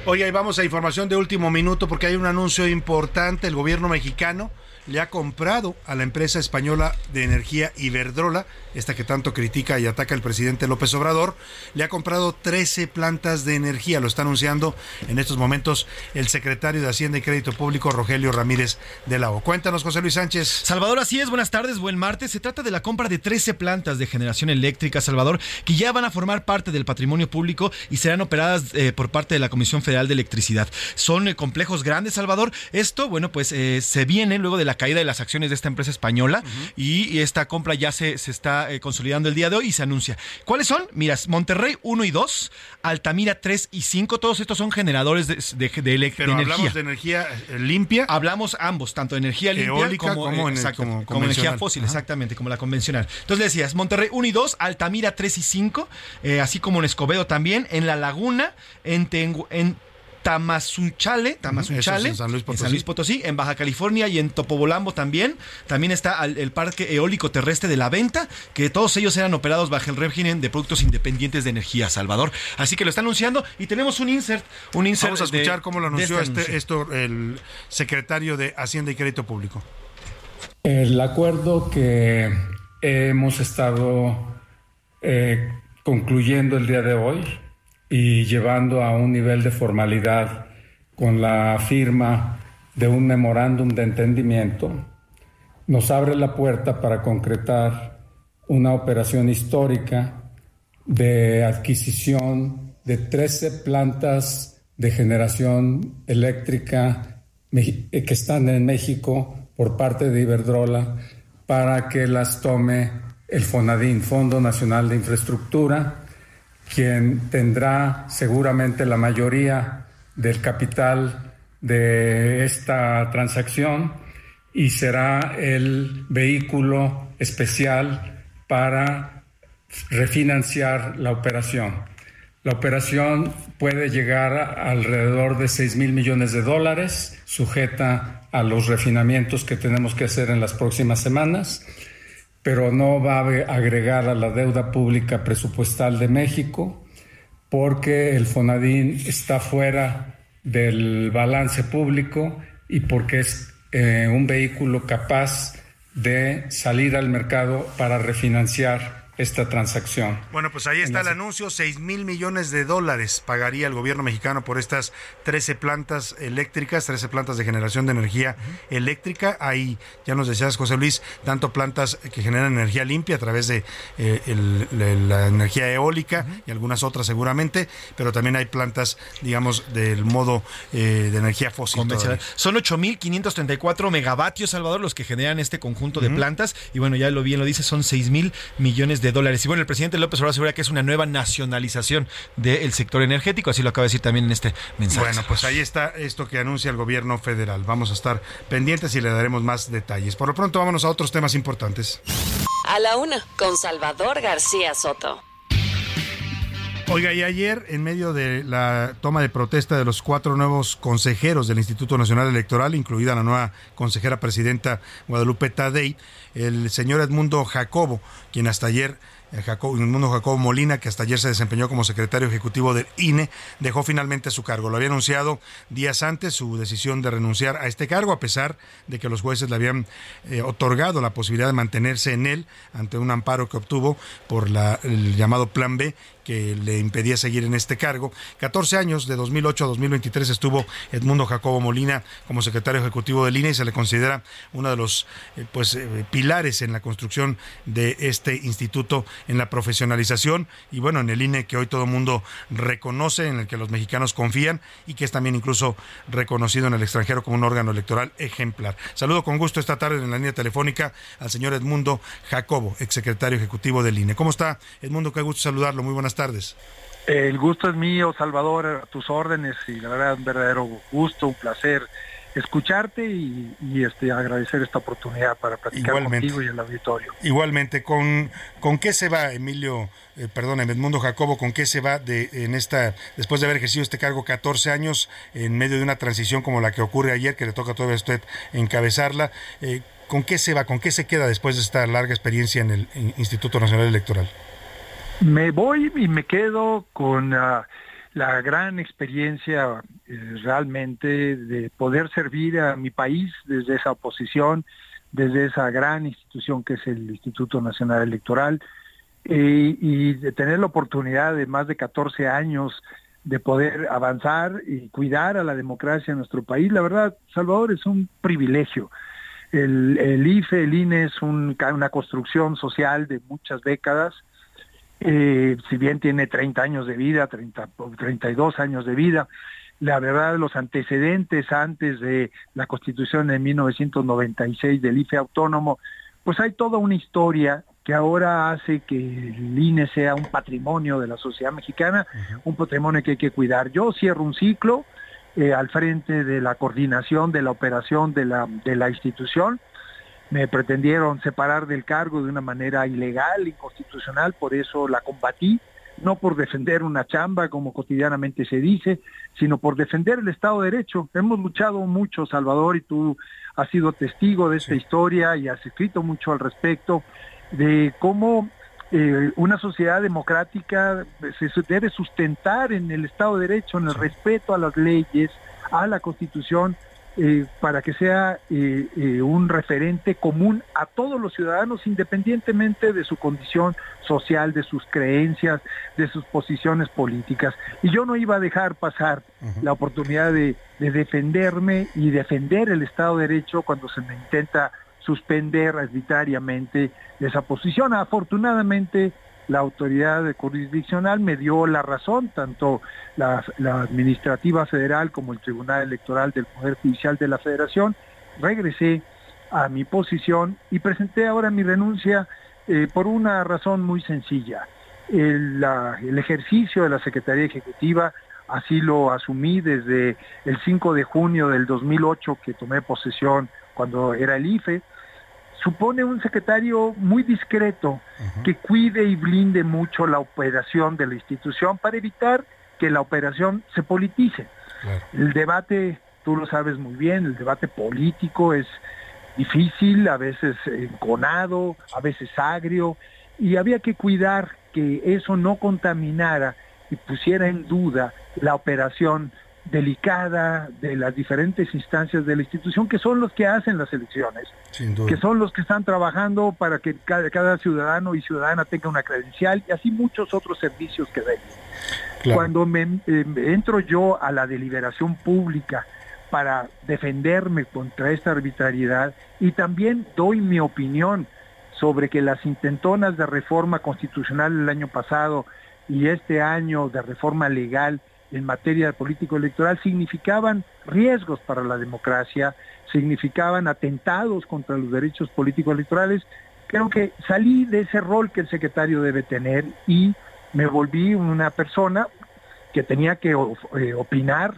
Hoy ahí vamos a información de último minuto porque hay un anuncio importante. El gobierno mexicano le ha comprado a la empresa española de energía Iberdrola, esta que tanto critica y ataca el presidente López Obrador, le ha comprado 13 plantas de energía. Lo está anunciando en estos momentos el secretario de Hacienda y Crédito Público, Rogelio Ramírez de la O. Cuéntanos, José Luis Sánchez. Salvador, así es. Buenas tardes, buen martes. Se trata de la compra de 13 plantas de generación eléctrica, Salvador, que ya van a formar parte del patrimonio público y serán operadas eh, por parte de la Comisión Federal de Electricidad. Son eh, complejos grandes, Salvador. Esto, bueno, pues eh, se viene luego de la caída de las acciones de esta empresa española y, esta compra ya se, se está eh, consolidando el día de hoy y se anuncia. ¿Cuáles son? Miras, Monterrey 1 y 2, Altamira 3 y 5, todos estos son generadores de, de, de, de Pero hablamos de energía eh, limpia. Hablamos ambos, tanto energía limpia como, como, energía fósil, exactamente, como la convencional. Entonces decías, Monterrey 1 y 2, Altamira 3 y 5, eh, así como en Escobedo también, en La Laguna, en, Tengu, en Tamazunchale, Tamazunchale, en San, Luis Potosí. en Baja California y en Topobolambo también. También está el Parque Eólico Terrestre de la Venta, que todos ellos eran operados bajo el régimen de productos independientes de energía, Salvador. Así que lo está anunciando y tenemos un insert, un insert Vamos a escuchar cómo lo anunció este, esto el secretario de Hacienda y Crédito Público. El acuerdo que hemos estado eh, concluyendo el día de hoy y llevando a un nivel de formalidad con la firma de un memorándum de entendimiento, nos abre la puerta para concretar una operación histórica de adquisición de 13 plantas de generación eléctrica que están en México por parte de Iberdrola para que las tome el FONADIN, Fondo Nacional de Infraestructura, quien tendrá seguramente la mayoría del capital de esta transacción y será el vehículo especial para refinanciar la operación. La operación puede llegar a alrededor de 6 mil millones de dólares, sujeta a los refinamientos que tenemos que hacer en las próximas semanas pero no va a agregar a la deuda pública presupuestal de México porque el Fonadín está fuera del balance público y porque es eh, un vehículo capaz de salir al mercado para refinanciar esta transacción. Bueno, pues ahí está el anuncio, 6 mil millones de dólares pagaría el gobierno mexicano por estas 13 plantas eléctricas, 13 plantas de generación de energía eléctrica. Ahí, ya nos decías, José Luis, tanto plantas que generan energía limpia a través de eh, la energía eólica y algunas otras seguramente, pero también hay plantas, digamos, del modo eh, de energía fósil. Son 8.534 megavatios, Salvador, los que generan este conjunto de plantas. Y bueno, ya lo bien lo dice, son 6 mil millones de dólares. Y bueno, el presidente López Obrador asegura que es una nueva nacionalización del sector energético, así lo acaba de decir también en este mensaje. Bueno, pues ahí está esto que anuncia el gobierno federal. Vamos a estar pendientes y le daremos más detalles. Por lo pronto, vámonos a otros temas importantes. A la una, con Salvador García Soto. Oiga, y ayer, en medio de la toma de protesta de los cuatro nuevos consejeros del Instituto Nacional Electoral, incluida la nueva consejera presidenta Guadalupe Tadei, el señor Edmundo Jacobo, quien hasta ayer Jacobo, Edmundo Jacobo Molina, que hasta ayer se desempeñó como secretario ejecutivo del INE, dejó finalmente su cargo. Lo había anunciado días antes su decisión de renunciar a este cargo, a pesar de que los jueces le habían eh, otorgado la posibilidad de mantenerse en él ante un amparo que obtuvo por la, el llamado Plan B, que le impedía seguir en este cargo. 14 años, de 2008 a 2023, estuvo Edmundo Jacobo Molina como secretario ejecutivo del INE y se le considera uno de los eh, pues, eh, pilares en la construcción de este instituto, en la profesionalización y bueno, en el INE que hoy todo el mundo reconoce, en el que los mexicanos confían y que es también incluso reconocido en el extranjero como un órgano electoral ejemplar. Saludo con gusto esta tarde en la línea telefónica al señor Edmundo Jacobo, exsecretario ejecutivo del INE. ¿Cómo está, Edmundo? Qué gusto saludarlo. Muy buenas tardes. El gusto es mío, Salvador, a tus órdenes y la verdad un verdadero gusto, un placer escucharte y, este agradecer esta oportunidad para platicar contigo y el auditorio. Igualmente, ¿con, con qué se va Emilio, eh, perdón, Edmundo Jacobo, con qué se va de, en esta, después de haber ejercido este cargo 14 años, en medio de una transición como la que ocurre ayer, que le toca todavía a usted encabezarla, eh, ¿con qué se va, con qué se queda después de esta larga experiencia en el Instituto Nacional Electoral? Me voy y me quedo con ah, la gran experiencia eh, realmente de poder servir a mi país desde esa oposición, desde esa gran institución que es el Instituto Nacional Electoral, eh, y de tener la oportunidad de más de 14 años de poder avanzar y cuidar a la democracia en nuestro país. La verdad, Salvador, es un privilegio. El, IFE, el INE es una construcción social de muchas décadas eh, si bien tiene 30 años de vida, 30, 32 años de vida, la verdad los antecedentes antes de la constitución de 1996 del IFE autónomo, pues hay toda una historia que ahora hace que el INE sea un patrimonio de la sociedad mexicana, un patrimonio que hay que cuidar. Yo cierro un ciclo eh, al frente de la coordinación de la operación de la, de la institución, me pretendieron separar del cargo de una manera ilegal, inconstitucional, por eso la combatí, no por defender una chamba como cotidianamente se dice, sino por defender el Estado de Derecho. Hemos luchado mucho, Salvador, y tú has sido testigo de esta historia y has escrito mucho al respecto de cómo eh, una sociedad democrática se debe sustentar en el Estado de Derecho, en el respeto a las leyes, a la Constitución eh, para que sea eh, eh, un referente común a todos los ciudadanos independientemente de su condición social, de sus creencias, de sus posiciones políticas. Y yo no iba a dejar pasar la oportunidad de, de defenderme y defender el Estado de Derecho cuando se me intenta suspender arbitrariamente esa posición. Afortunadamente, la autoridad jurisdiccional me dio la razón, tanto la, administrativa federal como el Tribunal Electoral del Poder Judicial de la Federación. Regresé a mi posición y presenté ahora mi renuncia eh, por una razón muy sencilla. El, el, ejercicio de la Secretaría Ejecutiva, así lo asumí desde el 5 de junio del 2008 que tomé posesión cuando era el IFE, supone un secretario muy discreto que cuide y blinde mucho la operación de la institución para evitar que la operación se politice. El debate, tú lo sabes muy bien, el debate político es difícil, a veces enconado, a veces agrio, y había que cuidar que eso no contaminara y pusiera en duda la operación delicada de las diferentes instancias de la institución que son los que hacen las elecciones, que son los que están trabajando para que cada, ciudadano y ciudadana tenga una credencial y así muchos otros servicios que den. Cuando me, eh, entro yo a la deliberación pública para defenderme contra esta arbitrariedad y también doy mi opinión sobre que las intentonas de reforma constitucional el año pasado y este año de reforma legal en materia político-electoral significaban riesgos para la democracia, significaban atentados contra los derechos político-electorales. Creo que salí de ese rol que el secretario debe tener y me volví una persona que tenía que eh, opinar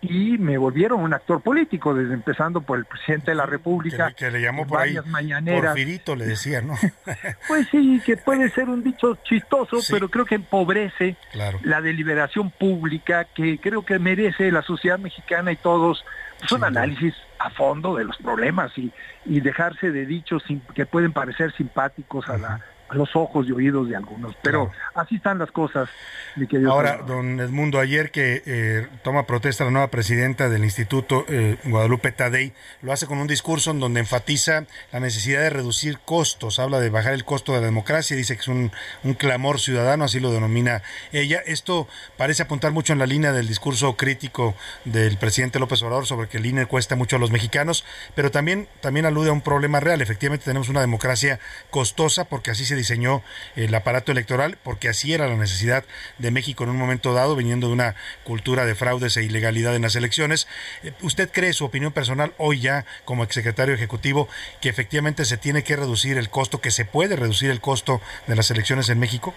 y me volvieron un actor político, desde empezando por el presidente de la República. Que, le llamó por ahí mañaneras. Porfirito le decía, ¿no? <laughs> pues sí, que puede ser un dicho chistoso, pero creo que empobrece la deliberación pública que creo que merece la sociedad mexicana y todos pues, un análisis a fondo de los problemas y, y dejarse de dichos que pueden parecer simpáticos a la los ojos y oídos de algunos. Pero así están las cosas, mi querido. Ahora, don Edmundo, ayer que eh, toma protesta la nueva presidenta del Instituto, eh, Guadalupe Tadei, lo hace con un discurso en donde enfatiza la necesidad de reducir costos, habla de bajar el costo de la democracia, dice que es un, un clamor ciudadano, así lo denomina ella. Esto parece apuntar mucho en la línea del discurso crítico del presidente López Obrador sobre que el INE cuesta mucho a los mexicanos, pero también, también alude a un problema real. Efectivamente tenemos una democracia costosa porque así se diseñó el aparato electoral, porque así era la necesidad de México en un momento dado, viniendo de una cultura de fraudes e ilegalidad en las elecciones. Eh, ¿Usted cree, su opinión personal, hoy ya como exsecretario ejecutivo, que efectivamente se tiene que reducir el costo, que se puede reducir el costo de las elecciones en México?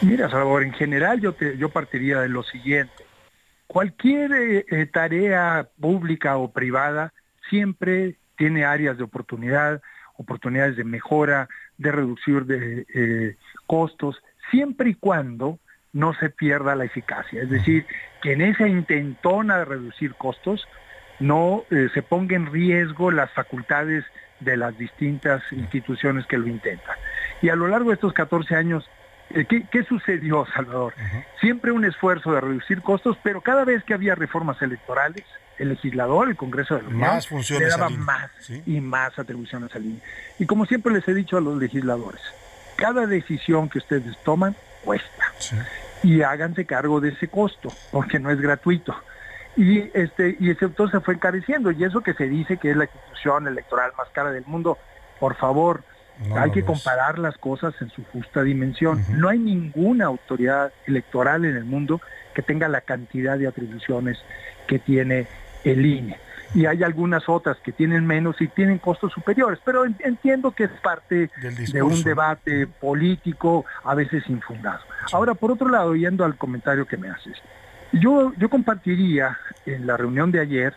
Mira, Salvador, en general yo, yo partiría de lo siguiente. Cualquier eh, eh, tarea pública o privada siempre tiene áreas de oportunidad, oportunidades de mejora, de reducir de eh, costos, siempre y cuando no se pierda la eficacia. Es decir, que en esa intentona de reducir costos no eh, se ponga en riesgo las facultades de las distintas instituciones que lo intentan. Y a lo largo de estos 14 años, eh, ¿qué, sucedió, Salvador? Siempre un esfuerzo de reducir costos, pero cada vez que había reformas electorales, el legislador, el Congreso de Unión, más funciones le daba más y más atribuciones al INE. Y como siempre les he dicho a los legisladores, cada decisión que ustedes toman cuesta. Y háganse cargo de ese costo, porque no es gratuito. Y este y ese entonces fue encareciendo. Y eso que se dice que es la institución electoral más cara del mundo, por favor, hay que comparar las cosas en su justa dimensión. No hay ninguna autoridad electoral en el mundo que tenga la cantidad de atribuciones que tiene el INE. Y hay algunas otras que tienen menos y tienen costos superiores, pero entiendo que es parte de un debate político a veces infundado. Ahora, por otro lado, yendo al comentario que me haces, yo, yo compartiría en la reunión de ayer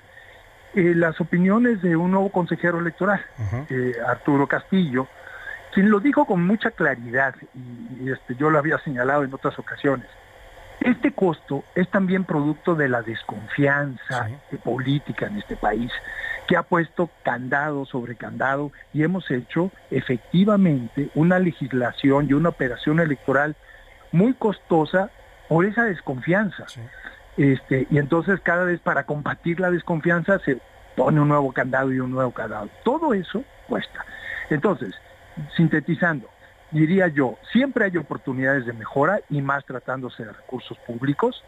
eh, las opiniones de un nuevo consejero electoral, eh, Arturo Castillo, quien lo dijo con mucha claridad, y, este, yo lo había señalado en otras ocasiones. Este costo es también producto de la desconfianza política en este país, que ha puesto candado sobre candado y hemos hecho efectivamente una legislación y una operación electoral muy costosa por esa desconfianza. Este, y entonces cada vez para combatir la desconfianza se pone un nuevo candado y un nuevo candado. Todo eso cuesta. Entonces, sintetizando, diría yo, siempre hay oportunidades de mejora y más tratándose de recursos públicos.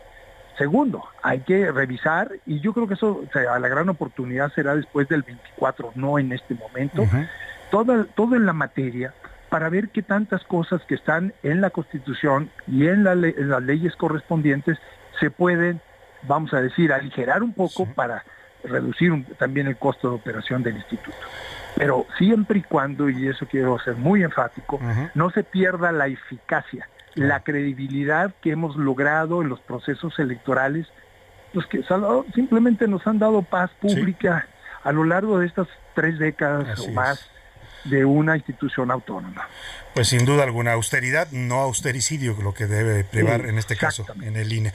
Segundo, hay que revisar, y yo creo que eso, la gran oportunidad será después del 24, no en este momento, todo, todo en la materia para ver qué tantas cosas que están en la Constitución y en, las leyes correspondientes se pueden, vamos a decir, aligerar un poco para reducir también el costo de operación del instituto pero siempre y cuando, y eso quiero ser muy enfático, no se pierda la eficacia, la credibilidad que hemos logrado en los procesos electorales, pues que simplemente nos han dado paz pública a lo largo de estas tres décadas o más de una institución autónoma. Pues sin duda alguna, austeridad, no austericidio, lo que debe privar en este caso en el INE.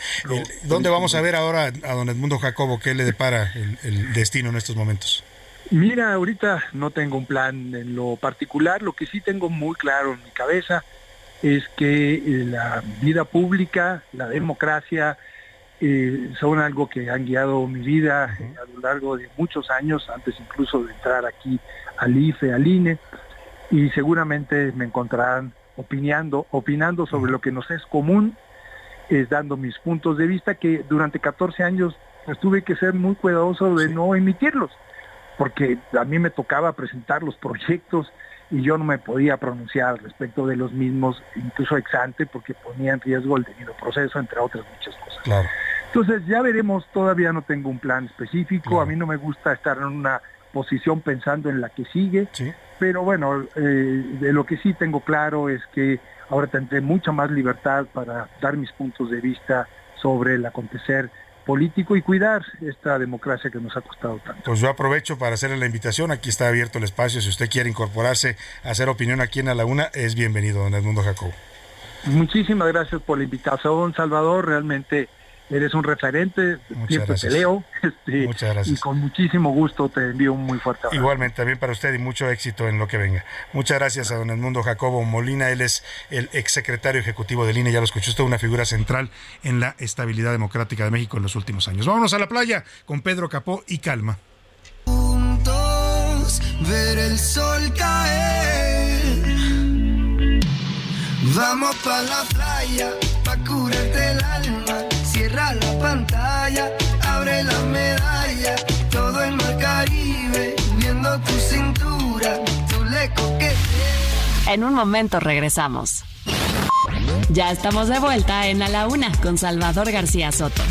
¿Dónde vamos a ver ahora a don Edmundo Jacobo? ¿Qué le depara el destino en estos momentos? Mira, ahorita no tengo un plan en lo particular, lo que sí tengo muy claro en mi cabeza es que eh, la vida pública, la democracia, eh, son algo que han guiado mi vida eh, a lo largo de muchos años, antes incluso de entrar aquí al IFE, al INE, y seguramente me encontrarán opinando, opinando sobre lo que nos es común, es dando mis puntos de vista que durante 14 años pues, tuve que ser muy cuidadoso de no emitirlos, porque a mí me tocaba presentar los proyectos y yo no me podía pronunciar respecto de los mismos, incluso ex ante, porque ponía en riesgo el debido proceso, entre otras muchas cosas. Entonces ya veremos, todavía no tengo un plan específico, a mí no me gusta estar en una posición pensando en la que sigue, pero bueno, eh, de lo que sí tengo claro es que ahora tendré mucha más libertad para dar mis puntos de vista sobre el acontecer político y cuidar esta democracia que nos ha costado tanto. Pues yo aprovecho para hacerle la invitación, aquí está abierto el espacio, si usted quiere incorporarse a hacer opinión aquí en A la Una, es bienvenido, don Edmundo Jacobo. Muchísimas gracias por la invitación, Salvador, realmente eres un referente, siempre te leo, <laughs> este, Muchas gracias. y con muchísimo gusto te envío un muy fuerte abrazo. Igualmente, también para usted y mucho éxito en lo que venga. Muchas gracias a don Edmundo Jacobo Molina, él es el exsecretario ejecutivo del INE, ya lo escuchó usted, una figura central en la estabilidad democrática de México en los últimos años. Vámonos a la playa con Pedro Capó y Calma. Juntos, ver el sol caer. Vamos para la playa, pa' curarte el alma En un momento regresamos. Ya estamos de vuelta en A la Una con Salvador García Soto.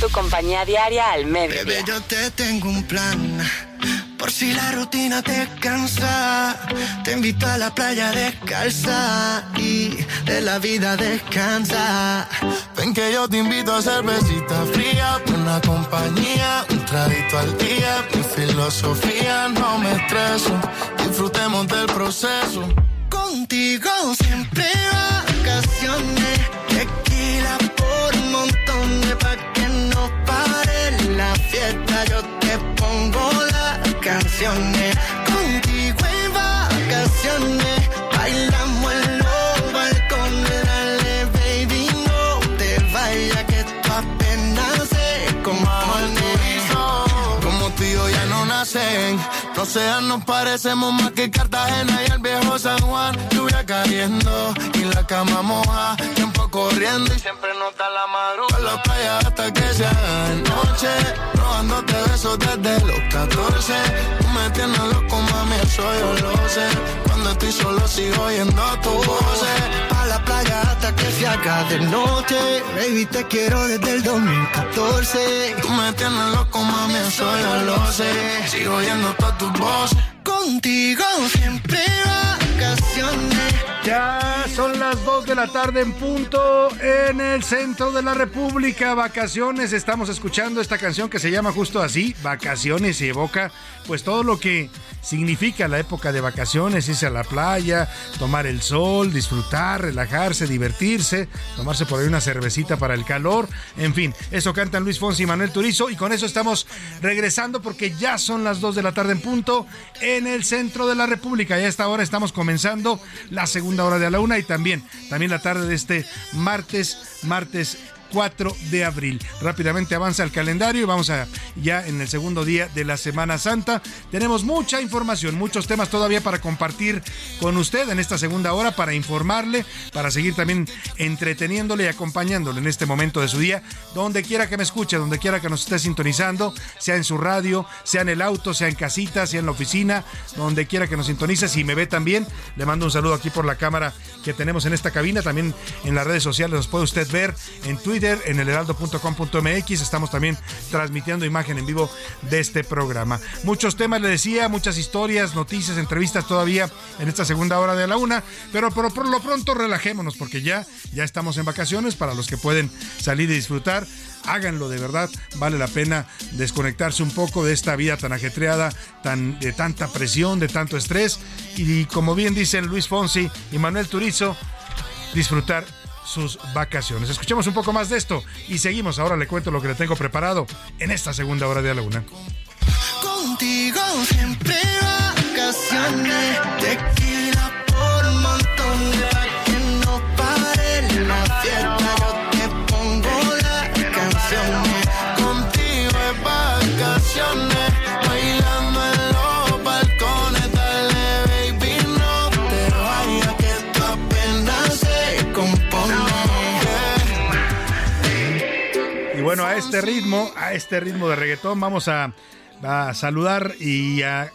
Tu compañía diaria al medio. Bebé, yo te tengo un plan por si la rutina te cansa, te invito a la playa descalza y de la vida descansa. Ven que yo te invito a cervecita fría, una compañía, un traguito al día. Mi filosofía no me estreso, disfrutemos del proceso. Contigo siempre vacaciones, tequila por un montón de pa' que no pare la fiesta. Yo te pongo canciones. Contigo en vacaciones. Ya no nos parecemos más que Cartagena y el viejo San Juan. Lluvia cayendo y la cama moja. Tiempo corriendo y siempre nota la madrugada. la playa hasta que sea noche. Robándote besos desde los 14. Tú me tienes loco, mami, eso yo lo sé. Cuando estoy solo sigo oyendo tu voz. Hasta que se haga de noche. Baby, te quiero desde el 2014. Tú me tienes loco, mami, eso yo lo sé. Sigo oyendo todo tu voz. Contigo siempre vacaciones. Ya son las 2 de la tarde en punto en el centro de la República. Vacaciones. Estamos escuchando esta canción que se llama justo así, Vacaciones y evoca pues todo lo que significa la época de vacaciones, irse a la playa, tomar el sol, disfrutar, relajarse, divertirse, tomarse por ahí una cervecita para el calor, en fin, eso cantan Luis Fonsi y Manuel Turizo y con eso estamos regresando porque ya son las 2 de la tarde en punto en el centro de la República y a esta hora estamos comenzando la segunda hora de la una y también, también la tarde de este martes, martes 4 de abril. Rápidamente avanza el calendario y vamos a ya en el segundo día de la Semana Santa. Tenemos mucha información, muchos temas todavía para compartir con usted en esta segunda hora, para informarle, para seguir también entreteniéndole y acompañándole en este momento de su día, donde quiera que me escuche, donde quiera que nos esté sintonizando, sea en su radio, sea en el auto, sea en casita, sea en la oficina, donde quiera que nos sintonice. Si me ve también, le mando un saludo aquí por la cámara que tenemos en esta cabina, también en las redes sociales nos puede usted ver en Twitter en el heraldo.com.mx. Estamos también transmitiendo imagen en vivo de este programa. Muchos temas, le decía, muchas historias, noticias, entrevistas todavía en esta segunda hora de la una, pero por, por lo pronto relajémonos porque ya, ya estamos en vacaciones para los que pueden salir y disfrutar háganlo de verdad, vale la pena desconectarse un poco de esta vida tan ajetreada, tan, de tanta presión, de tanto estrés y como bien dicen Luis Fonsi y Manuel Turizo, disfrutar sus vacaciones. Escuchemos un poco más de esto y seguimos. Ahora le cuento lo que le tengo preparado en esta segunda hora de la una. contigo siempre vacaciones. Por a este ritmo, a este ritmo de reggaetón, vamos a, a saludar y a,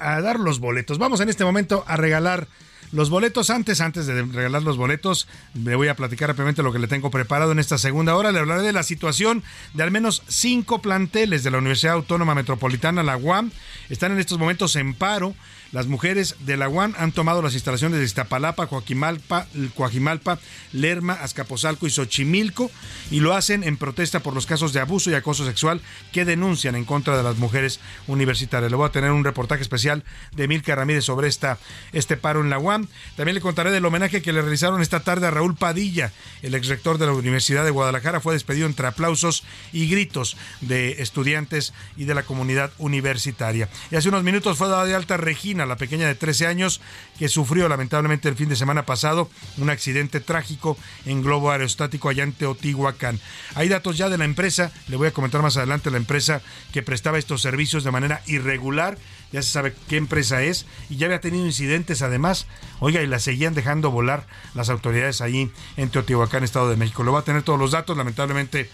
a dar los boletos. Vamos en este momento a regalar los boletos antes, antes de regalar los boletos, le voy a platicar rápidamente lo que le tengo preparado en esta segunda hora. Le hablaré de la situación de al menos cinco planteles de la Universidad Autónoma Metropolitana, la UAM. Están en estos momentos en paro. Las mujeres de la UAM han tomado las instalaciones de Iztapalapa, Coajimalpa, Lerma, Azcapotzalco y Xochimilco y lo hacen en protesta por los casos de abuso y acoso sexual que denuncian en contra de las mujeres universitarias. Le voy a tener un reportaje especial de Milka Ramírez sobre esta, este paro en la UAM. También le contaré del homenaje que le realizaron esta tarde a Raúl Padilla, el exrector de la Universidad de Guadalajara. Fue despedido entre aplausos y gritos de estudiantes y de la comunidad universitaria. Y hace unos minutos fue dada de alta Regina, la pequeña de 13 años, que sufrió lamentablemente el fin de semana pasado un accidente trágico en globo aerostático allá en Teotihuacán. Hay datos ya de la empresa, le voy a comentar más adelante la empresa que prestaba estos servicios de manera irregular ya se sabe qué empresa es y ya había tenido incidentes además. Oiga, y la seguían dejando volar las autoridades allí en Teotihuacán, Estado de México. Lo va a tener todos los datos, lamentablemente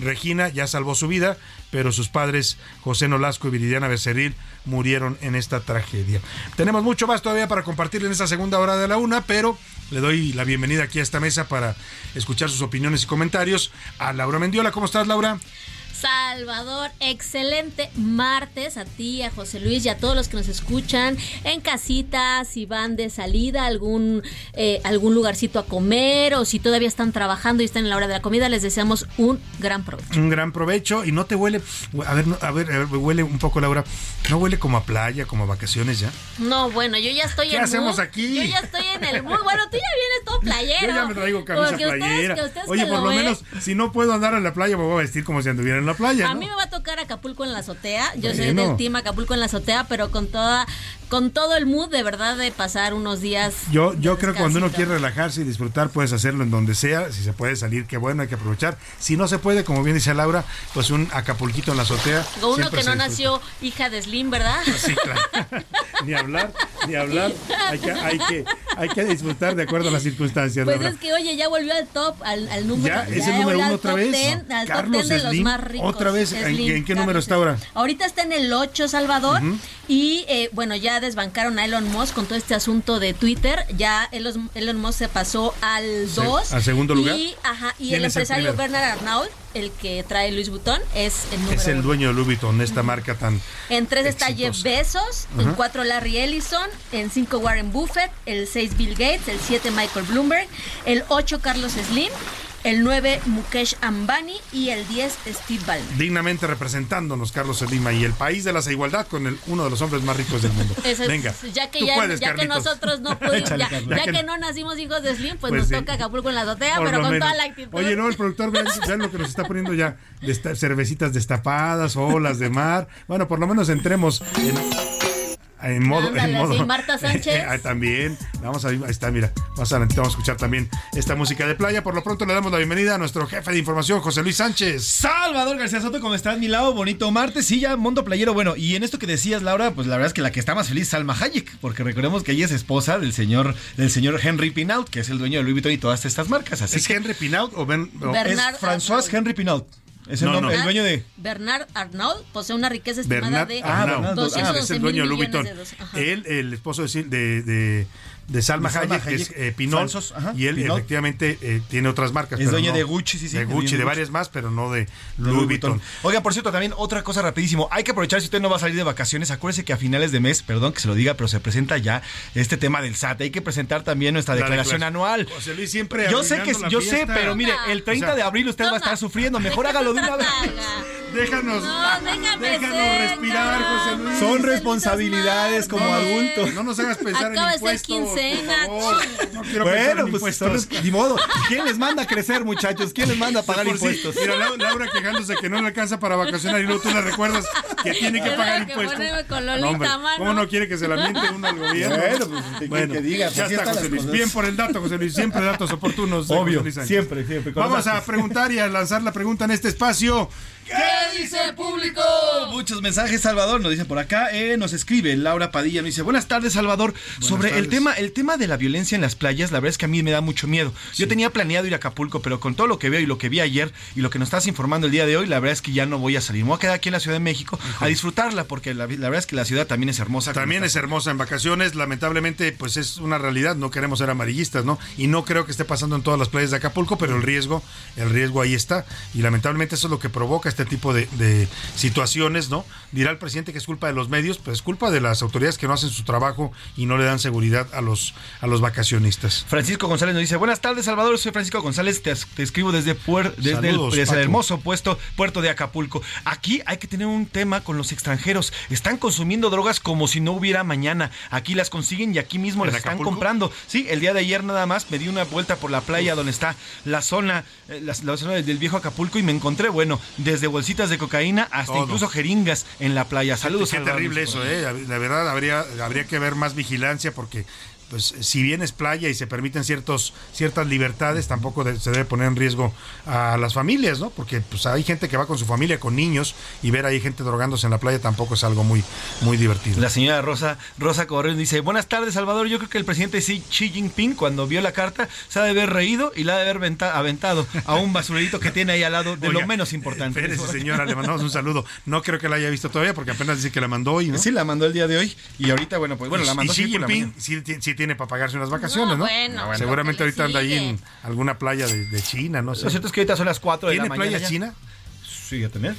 Regina ya salvó su vida, pero sus padres José Nolasco y Viridiana Becerril murieron en esta tragedia. Tenemos mucho más todavía para compartir en esta segunda hora de la una, pero le doy la bienvenida aquí a esta mesa para escuchar sus opiniones y comentarios a Laura Mendiola. ¿Cómo estás, Laura? Salvador, excelente martes a ti, a José Luis y a todos los que nos escuchan en casita, si van de salida a algún, eh, algún lugarcito a comer o si todavía están trabajando y están en la hora de la comida, les deseamos un gran provecho. Un gran provecho y no te huele, a ver, a ver, a ver huele un poco Laura, ¿no huele como a playa, como a vacaciones ya? No, bueno, yo ya estoy ¿Qué en hacemos mood, aquí? Yo ya estoy en el bueno, tú ya vienes todo playero. Yo ya me traigo camisa Porque ustedes- playera. que ustedes Oye, por lo ven, menos, si no puedo andar en la playa, me voy a vestir como si anduviera en la playa. A mí me va a tocar Acapulco en la azotea. Yo soy del team Acapulco en la azotea, pero con toda, con todo el mood de verdad de pasar unos días. Yo, yo creo que cuando uno quiere relajarse y disfrutar, puedes hacerlo en donde sea. Si se puede salir, qué bueno, hay que aprovechar. Si no se puede, como bien dice Laura, pues un acapulquito en la azotea. Con uno que no nació hija de Slim, ¿verdad? <laughs> Sí, claro. <laughs> ni hablar, ni hablar. Hay que, hay, que, hay que disfrutar de acuerdo a las circunstancias, Pues Laura. es que, oye, ya volvió al top, al, al número. Ya, es el número uno otra top vez. 10, al top Carlos 10 de los Slim, más ricos. otra vez. ¿En, qué número está ahora? Ahorita está en el 8, Salvador. Y eh, bueno, ya desbancaron a Elon Musk con todo este asunto de Twitter. Ya Elon, Elon Musk se pasó al Se- 2. al segundo lugar. Y, ajá, y ¿Quién el es el empresario primero? Bernard Arnault, el que trae Luis Butón, es el número Es el uno. dueño de Louis Vuitton, esta marca tan. En 3 está. Jeff Bezos, en. 4 Larry Ellison, en 5 Warren Buffett, el 6 Bill Gates, el 7 Michael Bloomberg, el 8 Carlos Slim, el 9 Mukesh Ambani y el 10 Steve Ballmer. Dignamente representándonos, Carlos Lima, y el país de la igualdad con el, uno de los hombres más ricos del mundo. <laughs> Eso es- Venga, ya que tú ya, puedes, ya que nosotros no <laughs> pudimos, ya, que no nacimos hijos de Slim, pues, Pues nos sí. toca Acapulco en la azotea, pero con menos. toda la actitud. Oye, no, el productor, vean, <laughs> vean lo que nos está poniendo ya, desta- cervecitas destapadas, olas de mar. Bueno, por lo menos entremos en, en modo... Ándale, en modo sí, Marta Sánchez. <laughs> Ah, también, vamos a ahí está, mira, más adelante vamos a escuchar también esta música de playa. Por lo pronto le damos la bienvenida a nuestro jefe de información, José Luis Sánchez. Salvador García Soto, ¿cómo estás, mi lado? Bonito martes, sí, ya mundo playero. Bueno, y en esto que decías, Laura, pues la verdad es que la que está más feliz es Salma Hayek, porque recordemos que ella es esposa del señor, del señor Henry Pinault, que es el dueño de Louis Vuitton y todas estas marcas. Así ¿Es que Henry Pinault o Ben? o- Bernard es François Henry Pinault. Es el, No, nombre, no. el dueño de. Bernard Arnault posee una riqueza estimada Bernard de Arnault. 211 es el mil dueño de Louis millones Vuitton. Él, el esposo de, Sil- de, de, de Salma De Salma Hayek, que es eh, Pinault, Falsos, ajá, y él efectivamente eh, tiene otras marcas. Es pero dueño no- de Gucci, sí, sí, De Gucci, de de varias más, pero no de Louis Vuitton. Oiga, por cierto, también otra cosa rapidísimo. Hay que aprovechar si usted no va a salir de vacaciones. Acuérdese que a finales de mes, perdón que se lo diga, pero se presenta ya este tema del SAT. Hay que presentar también nuestra La declaración declaración. anual. José Luis siempre Yo sé que yo sé, pero mire, el 30 O sea, de abril usted va a estar sufriendo. Mejor hágalo de una vez. déjanos, déjanos respirar, José Luis. Son responsabilidades como adultos. No nos hagas pensar Acaba en impuestos. Quincena. No quiero bueno, pues impuestos. los- ni modo. ¿Quién les manda a crecer, muchachos? ¿Quién les manda a pagar sí. impuestos? Mira, Lau- Laura quejándose que no le alcanza para vacacionar y luego tú le recuerdas que tiene que pagar que impuestos. con No, hombre. ¿Cómo no quiere que se la miente uno al gobierno? Bueno, pues, ¿qué quiere que diga? Ya Así está, José Luis. cosas. Bien por el dato, José Luis. Siempre datos oportunos. Obvio, siempre, siempre, Vamos a preguntar y a lanzar la pregunta en este espacio. ¿Qué dice el público? Muchos mensajes, Salvador, nos dicen por acá. Eh, nos escribe Laura Padilla, nos dice, buenas tardes, Salvador. Sobre el tema, el tema de la violencia en las playas, la verdad es que a mí me da mucho miedo. Yo tenía planeado ir a Acapulco, pero con todo lo que veo y lo que vi ayer y lo que nos estás informando el día de hoy, la verdad es que ya no voy a salir. Me voy a quedar aquí en la Ciudad de México a disfrutarla, porque la, la verdad es que la ciudad también es hermosa. También es hermosa en vacaciones, lamentablemente pues es una realidad, no queremos ser amarillistas, ¿no? Y no creo que esté pasando en todas las playas de Acapulco, pero el riesgo, el riesgo ahí está y lamentablemente eso es lo que provoca este tipo de, de situaciones, ¿no? Dirá el presidente que es culpa de los medios, pues es culpa de las autoridades que no hacen su trabajo y no le dan seguridad a los a los vacacionistas. Francisco González nos dice, buenas tardes Salvador, soy Francisco González, te, te escribo desde, puer- desde, el, desde hermoso puesto, puerto de Acapulco. Aquí hay que tener un tema con los extranjeros. Están consumiendo drogas como si no hubiera mañana. Aquí las consiguen y aquí mismo ¿En las están comprando. Sí, el día de ayer nada más me di una vuelta por la playa donde está la zona, eh, la, la zona del viejo Acapulco y me encontré, bueno, desde bolsitas de cocaína hasta Todo. incluso jeringas en la playa. Saludos. Qué Salvador, terrible eso, ¿eh? La verdad, habría, habría que ver más vigilancia porque, pues, si bien es playa y se permiten ciertos, ciertas libertades, tampoco de- se debe poner en riesgo a las familias, ¿no? Porque, pues, hay gente que va con su familia, con niños, y ver ahí gente drogándose en la playa tampoco es algo muy, muy divertido. La señora Rosa, Rosa Correa dice, buenas tardes Salvador, yo creo que el presidente Xi Xi Jinping cuando vio la carta se ha de haber reído y la ha de haber venta- aventado a un basurerito que tiene ahí al lado de Oiga, lo menos importante. Espérese, <laughs> señora, le mandamos un saludo. No creo que la haya visto todavía porque apenas dice que la mandó hoy, ¿no? Sí, la mandó el día de hoy y ahorita, bueno, pues bueno, la mandó y Xi la Jinping sí, sí tiene para pagarse unas vacaciones, ¿no? bueno, bueno. Seguramente ahorita anda ahí en alguna playa de, de China, no sé. Lo cierto es que ahorita son las 4 de la ¿Tiene mañana. playa ya. China? Sí, a tener.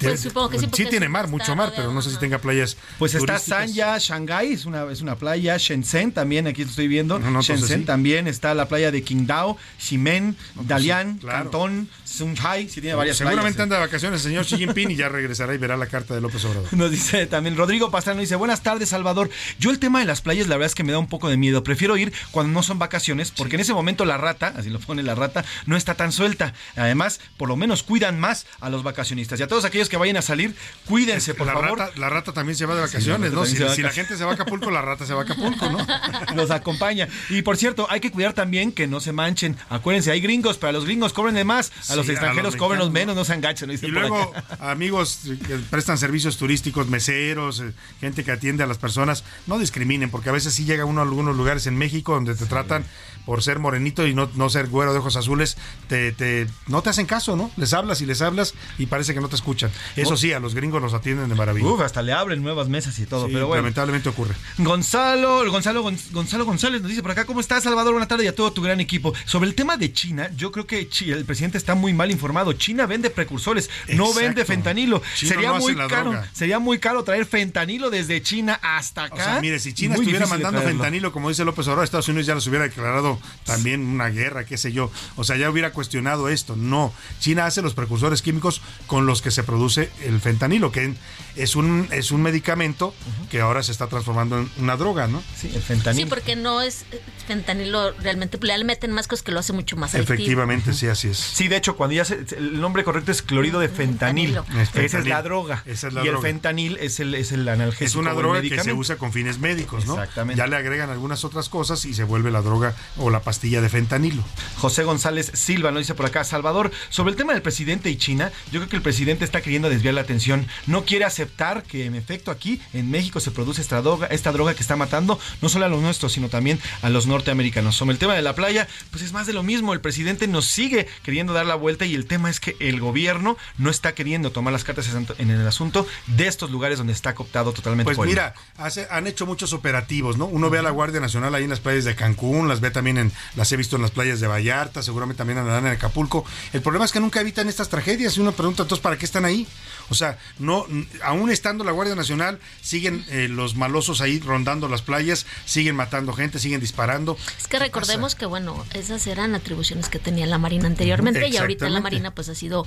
Pues supongo que sí, tiene mar, mucho mar, pero no sé si tenga playas. Pues está. Sanya, Shanghái, es una, es una playa, Shenzhen también, aquí lo estoy viendo. No, no, Shenzhen sí. también, está la playa de Qingdao, Ximen, Dalian, claro. Cantón, Zhuhai, sí tiene varias Seguramente playas. anda de vacaciones el señor Xi Jinping y ya regresará y verá la carta de López Obrador. <laughs> Nos dice también Rodrigo Pastrana, dice, buenas tardes Salvador. Yo el tema de las playas la verdad es que me da un poco de miedo. Prefiero ir cuando no son vacaciones porque en ese momento la rata, así lo pone la rata, no está tan suelta. Además, por lo menos cuidan más a los vacacionistas. Y a todos aquellos que vayan a salir, cuídense, por la favor. Rata, la rata también se va de vacaciones, ¿no? Si, va la gente se va a Acapulco, la rata se va a Acapulco, ¿no? <laughs> Los acompaña. Y por cierto, hay que cuidar también que no se manchen. Acuérdense, hay gringos, pero a los gringos cobren de más. A Sí, los extranjeros cobren los menos, no se enganchen. Y luego, <laughs> amigos que prestan servicios turísticos, meseros, eh, gente que atiende a las personas, no discriminen, porque a veces sí llega uno a algunos lugares en México donde te tratan por ser morenito y no, no ser güero de ojos azules, te, te- no te hacen caso, ¿no? Les hablas y les hablas y parece que no te escuchan. Eso sí, a los gringos los atienden de maravilla. Uf, hasta le abren nuevas mesas y todo. Sí, pero bueno. lamentablemente ocurre. Gonzalo, Gonzalo, Gon- Gonzalo González nos dice por acá, ¿cómo estás, Salvador? Buenas tardes y a todo tu gran equipo. Sobre el tema de China, yo creo que el presidente está muy mal informado. China vende precursores, no vende fentanilo. Chino sería no muy caro, droga. sería muy caro traer fentanilo desde China hasta acá. O sea, mire, si China estuviera mandando fentanilo, como dice López Obrador, Estados Unidos ya los hubiera declarado también una guerra, qué sé yo. O sea, ya hubiera cuestionado esto. No, China hace los precursores químicos con los que se produce el fentanilo, que es un, es un medicamento que ahora se está transformando en una droga, ¿no? Sí, el fentanilo. Sí, porque no es eh, fentanilo realmente, le meten más cosas que lo hace mucho más adictivo. Efectivamente, sí, así es. Sí, de hecho, cuando ya se, el nombre correcto es clorido de fentanil. Es Esa es la droga. Esa es la y droga. el fentanil es el, es el analgésico. Es una droga que se usa con fines médicos, ¿no? Exactamente. Ya le agregan algunas otras cosas y se vuelve la droga o la pastilla de fentanilo. José González Silva nos dice por acá, Salvador, sobre el tema del presidente y China, yo creo que el presidente está queriendo desviar la atención, no quiere aceptar que en efecto aquí en México se produce esta droga, esta droga que está matando no solo a los nuestros, sino también a los norteamericanos. Sobre el tema de la playa, pues es más de lo mismo, el presidente nos sigue queriendo dar la vuelta y el tema es que el gobierno no está queriendo tomar las cartas en el asunto de estos lugares donde está cooptado totalmente Pues por mira, hace- han hecho muchos operativos, ¿no? Uno ve a la Guardia Nacional ahí en las playas de Cancún, las ve también también en, las he visto en las playas de Vallarta, seguramente también andarán en Acapulco. El problema es que nunca evitan estas tragedias y uno pregunta entonces para qué están ahí. O sea, no, aún estando la Guardia Nacional, siguen eh, los malosos ahí rondando las playas, siguen matando gente, siguen disparando. Es que recordemos que, bueno, esas eran atribuciones que tenía la Marina anteriormente y ahorita la Marina pues ha sido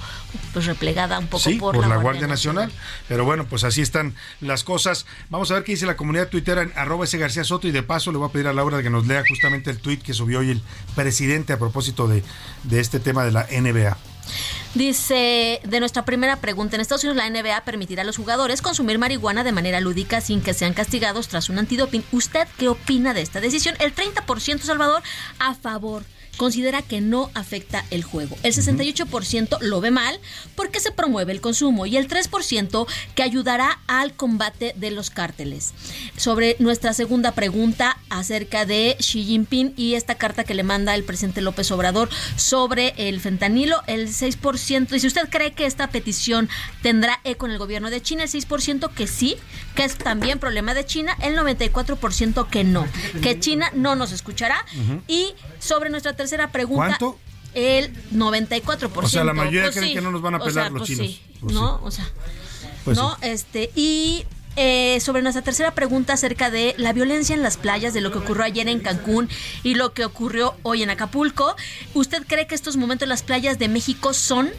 pues replegada un poco por, la, Guardia, Nacional. Pero bueno, pues así están las cosas. Vamos a ver qué dice la comunidad tuitera en arroba ese García Soto y de paso le voy a pedir a Laura que nos lea justamente el tuit que subió hoy el presidente a propósito de, de este tema de la NBA. Dice, de nuestra primera pregunta, en Estados Unidos la NBA permitirá a los jugadores consumir marihuana de manera lúdica sin que sean castigados tras un antidoping. ¿Usted qué opina de esta decisión? El 30% Salvador a favor considera que no afecta el juego. El 68% lo ve mal porque se promueve el consumo y el 3% que ayudará al combate de los cárteles. Sobre nuestra segunda pregunta acerca de Xi Jinping y esta carta que le manda el presidente López Obrador sobre el fentanilo, el 6% dice, ¿usted cree que esta petición tendrá eco en el gobierno de China? El 6% que sí, que es también problema de China, el 94% que no, que China no nos escuchará y sobre nuestra tercera pregunta. ¿Cuánto? El 94%. O sea, la mayoría pues creen que no nos van a pelar los pues chinos. Pues ¿No? O sea, ¿no? Este, y eh, sobre nuestra tercera pregunta acerca de la violencia en las playas, de lo que ocurrió ayer en Cancún y lo que ocurrió hoy en Acapulco. ¿Usted cree que estos momentos las playas de México son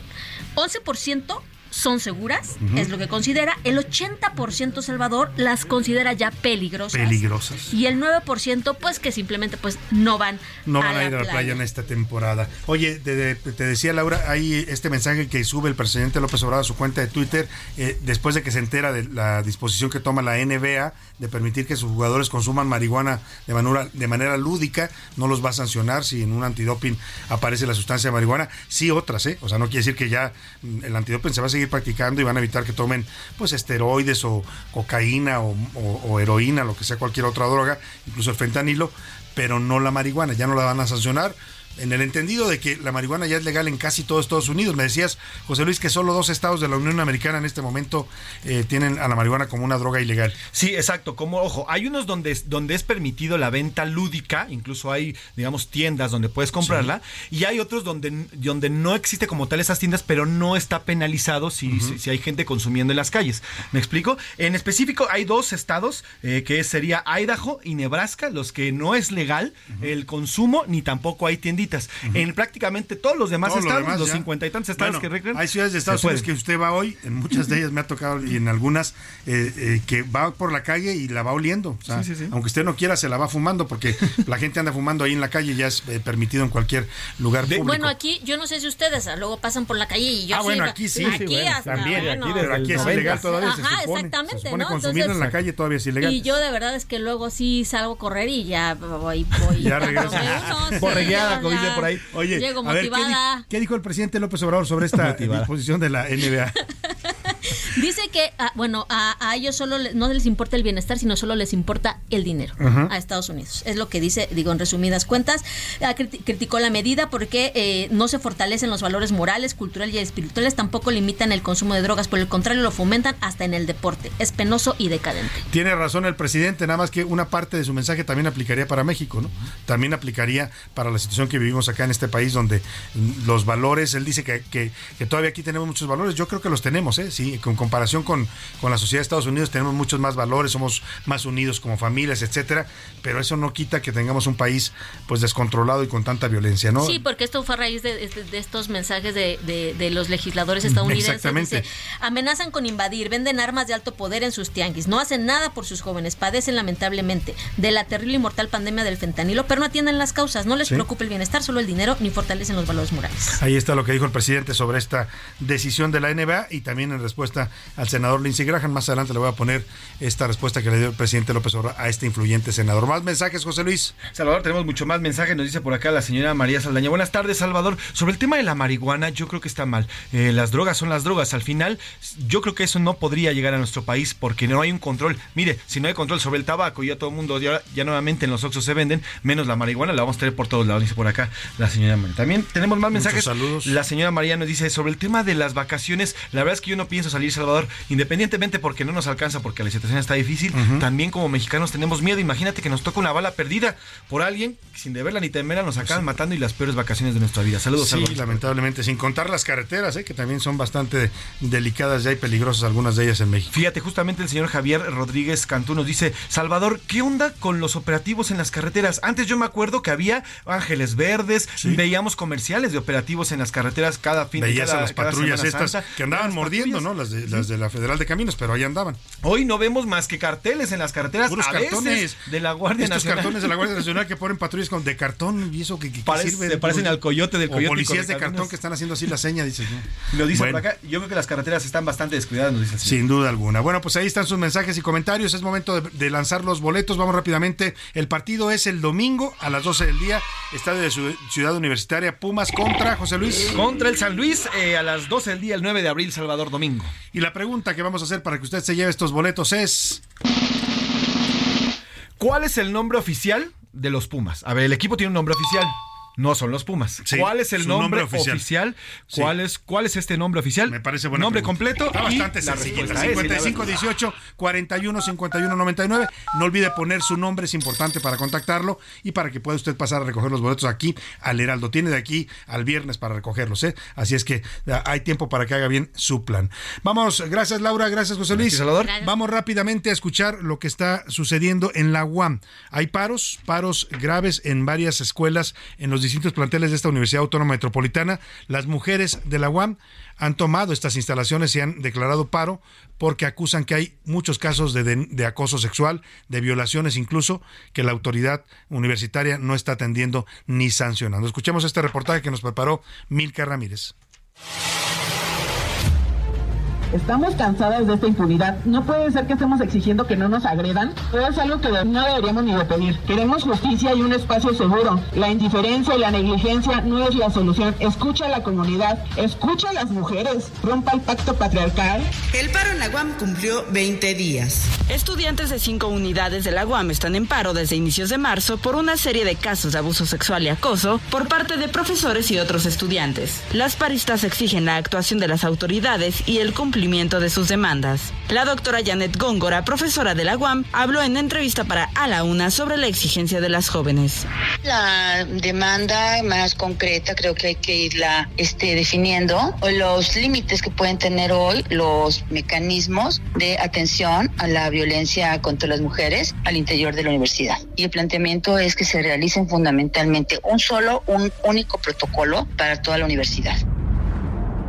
11%? Son seguras, es lo que considera. El 80% Salvador las considera ya peligrosas. Peligrosas. Y el 9% pues que simplemente pues no van no van a, ir a la playa en esta temporada. Oye, te, decía Laura, hay este mensaje que sube el presidente López Obrador a su cuenta de Twitter eh, después de que se entera de la disposición que toma la NBA de permitir que sus jugadores consuman marihuana de manera, de manera lúdica, no los va a sancionar si en un antidoping aparece la sustancia de marihuana, sí otras, ¿eh? O sea, no quiere decir que ya mm, el antidoping se va a seguir practicando y van a evitar que tomen pues esteroides o cocaína o, heroína, lo que sea cualquier otra droga, incluso el fentanilo, pero no la marihuana, ya no la van a sancionar en el entendido de que la marihuana ya es legal en casi todo Estados Unidos. Me decías, José Luis, que solo dos estados de la Unión Americana en este momento eh, tienen a la marihuana como una droga ilegal. Sí, exacto. Como, ojo, hay unos donde, donde es permitido la venta lúdica, incluso hay, digamos, tiendas donde puedes comprarla, y hay otros donde, donde no existe como tal esas tiendas, pero no está penalizado si, si, hay gente consumiendo en las calles. ¿Me explico? En específico, hay dos estados, eh, que sería Idaho y Nebraska, los que no es legal el consumo, ni tampoco hay tienditas en prácticamente todos los demás estados, los cincuenta y tantos estados que recrean. Hay ciudades de Estados Unidos que usted va hoy, en muchas de ellas me ha tocado y en algunas eh, eh, que va por la calle y la va oliendo. aunque usted no quiera, se la va fumando porque <laughs> la gente anda fumando ahí en la calle y ya es eh, permitido en cualquier lugar público. Bueno, aquí yo no sé si ustedes ah, luego pasan por la calle y yo Ah, bueno, aquí sí. Aquí también, aquí, pero aquí es ilegal todavía. Ajá, exactamente. Se supone consumirlo en la calle todavía es ilegal. Y yo de verdad es que luego sí salgo a correr y ya voy. voy ya regreso. Borregueada, como dice por ahí. Oye, Llego motivada. ¿qué, dijo el presidente López Obrador sobre esta disposición de la NBA? <laughs> Dice que, ah, bueno, a, ellos solo no les importa el bienestar, sino solo les importa el dinero a Estados Unidos. Es lo que dice, digo, en resumidas cuentas. Ah, criticó la medida porque eh, no se fortalecen los valores morales, culturales y espirituales, tampoco limitan el consumo de drogas, por el contrario, lo fomentan hasta en el deporte. Es penoso y decadente. Tiene razón el presidente, nada más que una parte de su mensaje también aplicaría para México, ¿no? También aplicaría para la situación que vivimos acá en este país, donde los valores, él dice que, que, todavía aquí tenemos muchos valores, yo creo que los tenemos, ¿eh? Sí, con comparación con, con la sociedad de Estados Unidos tenemos muchos más valores, somos más unidos como familias, etcétera, pero eso no quita que tengamos un país pues descontrolado y con tanta violencia, ¿no? Sí, porque esto fue a raíz de, estos mensajes de, los legisladores estadounidenses. Exactamente. amenazan con invadir, venden armas de alto poder en sus tianguis, no hacen nada por sus jóvenes, padecen lamentablemente de la terrible y mortal pandemia del fentanilo, pero no atienden las causas, no les preocupa el bienestar, solo el dinero, ni fortalecen los valores morales. Ahí está lo que dijo el presidente sobre esta decisión de la NBA y también en respuesta al senador Lindsey Graham. Más adelante le voy a poner esta respuesta que le dio el presidente López Obrador a este influyente senador. Más mensajes, José Luis. Salvador, tenemos mucho más mensajes. Nos dice por acá la señora María Saldaña. Buenas tardes, Salvador. Sobre el tema de la marihuana, yo creo que está mal. Eh, las drogas son las drogas. Al final, yo creo que eso no podría llegar a nuestro país porque no hay un control. Mire, si no hay control sobre el tabaco, ya todo el mundo, ya, nuevamente en los oxos se venden, menos la marihuana, la vamos a tener por todos lados, dice por acá la señora María. También tenemos más mensajes. saludos. La señora María nos dice sobre el tema de las vacaciones. La verdad es que yo no pienso salir Salvador, independientemente porque no nos alcanza, porque la situación está difícil, también como mexicanos tenemos miedo. Imagínate que nos toca una bala perdida por alguien que sin deberla ni temerla nos acaban matando y las peores vacaciones de nuestra vida. Saludos, Sí, lamentablemente, sin contar las carreteras, ¿eh? que también son bastante delicadas ya y peligrosas algunas de ellas en México. Fíjate, justamente el señor Javier Rodríguez Cantú nos dice, Salvador, ¿qué onda con los operativos en las carreteras? Antes yo me acuerdo que había ángeles verdes, veíamos comerciales de operativos en las carreteras cada fin de Veías cada, a las patrullas Semana estas Santa. que andaban mordiendo, patrullas. ¿no? Las de, las de la Federal de Caminos, pero ahí andaban. Hoy no vemos más que carteles en las carreteras, Puros a cartones veces de la Guardia Estos Nacional. cartones de la Guardia Nacional que ponen patrullas con de cartón y eso que, que Parece- sirve. se parecen al coyote del o coyote policías de cartón que están haciendo así la seña, dices. ¿no? Lo dice Bueno. por acá. Yo creo que las carreteras están bastante descuidadas, nos dice el señor. Sin duda alguna. Bueno, pues ahí están sus mensajes y comentarios. Es momento de, de lanzar los boletos. Vamos rápidamente. El partido es el domingo a las 12 del día. Estadio de Ciu- Ciudad Universitaria Pumas contra José Luis. Contra el San Luis eh, a las 12 del día, el 9 de abril, Salvador Domingo. Y la pregunta que vamos a hacer para que usted se lleve estos boletos es... ¿Cuál es el nombre oficial de los Pumas? A ver, el equipo tiene un nombre oficial. No son los Pumas. Sí, ¿Cuál es el nombre, nombre oficial. oficial? Sí. ¿Cuál, es, ¿Cuál es este nombre oficial? Me parece buena Nombre pregunta. completo. Está y bastante la 55 verdad. 18 41 51 99. No olvide poner su nombre, es importante para contactarlo y para que pueda usted pasar a recoger los boletos aquí al Heraldo. Tiene de aquí al viernes para recogerlos, ¿eh? Así es que hay tiempo para que haga bien su plan. Vamos, gracias Laura, gracias José Luis. Gracias, Salvador. Gracias. Vamos rápidamente a escuchar lo que está sucediendo en la UAM. Hay paros, paros graves en varias escuelas en los distintos planteles de esta Universidad Autónoma Metropolitana. Las mujeres de la UAM han tomado estas instalaciones y han declarado paro porque acusan que hay muchos casos de, de- de acoso sexual, de violaciones incluso, que la autoridad universitaria no está atendiendo ni sancionando. Escuchemos este reportaje que nos preparó Milka Ramírez. Estamos cansadas de esta impunidad. No puede ser que estemos exigiendo que no nos agredan. Pero es algo que no deberíamos ni de pedir. Queremos justicia y un espacio seguro. La indiferencia y la negligencia no es la solución. Escucha a la comunidad, escucha a las mujeres, rompa el pacto patriarcal. El paro en la UAM cumplió 20 días. Estudiantes de cinco unidades de la UAM están en paro desde inicios de marzo por una serie de casos de abuso sexual y acoso por parte de profesores y otros estudiantes. Las paristas exigen la actuación de las autoridades y el cumplimiento de sus demandas. La doctora Janet Góngora, profesora de la UAM, habló en entrevista para A la Una sobre la exigencia de las jóvenes. La demanda más concreta creo que hay que irla este, definiendo, los límites que pueden tener hoy los mecanismos de atención a la violencia contra las mujeres al interior de la universidad. Y el planteamiento es que se realicen fundamentalmente un solo, un único protocolo para toda la universidad.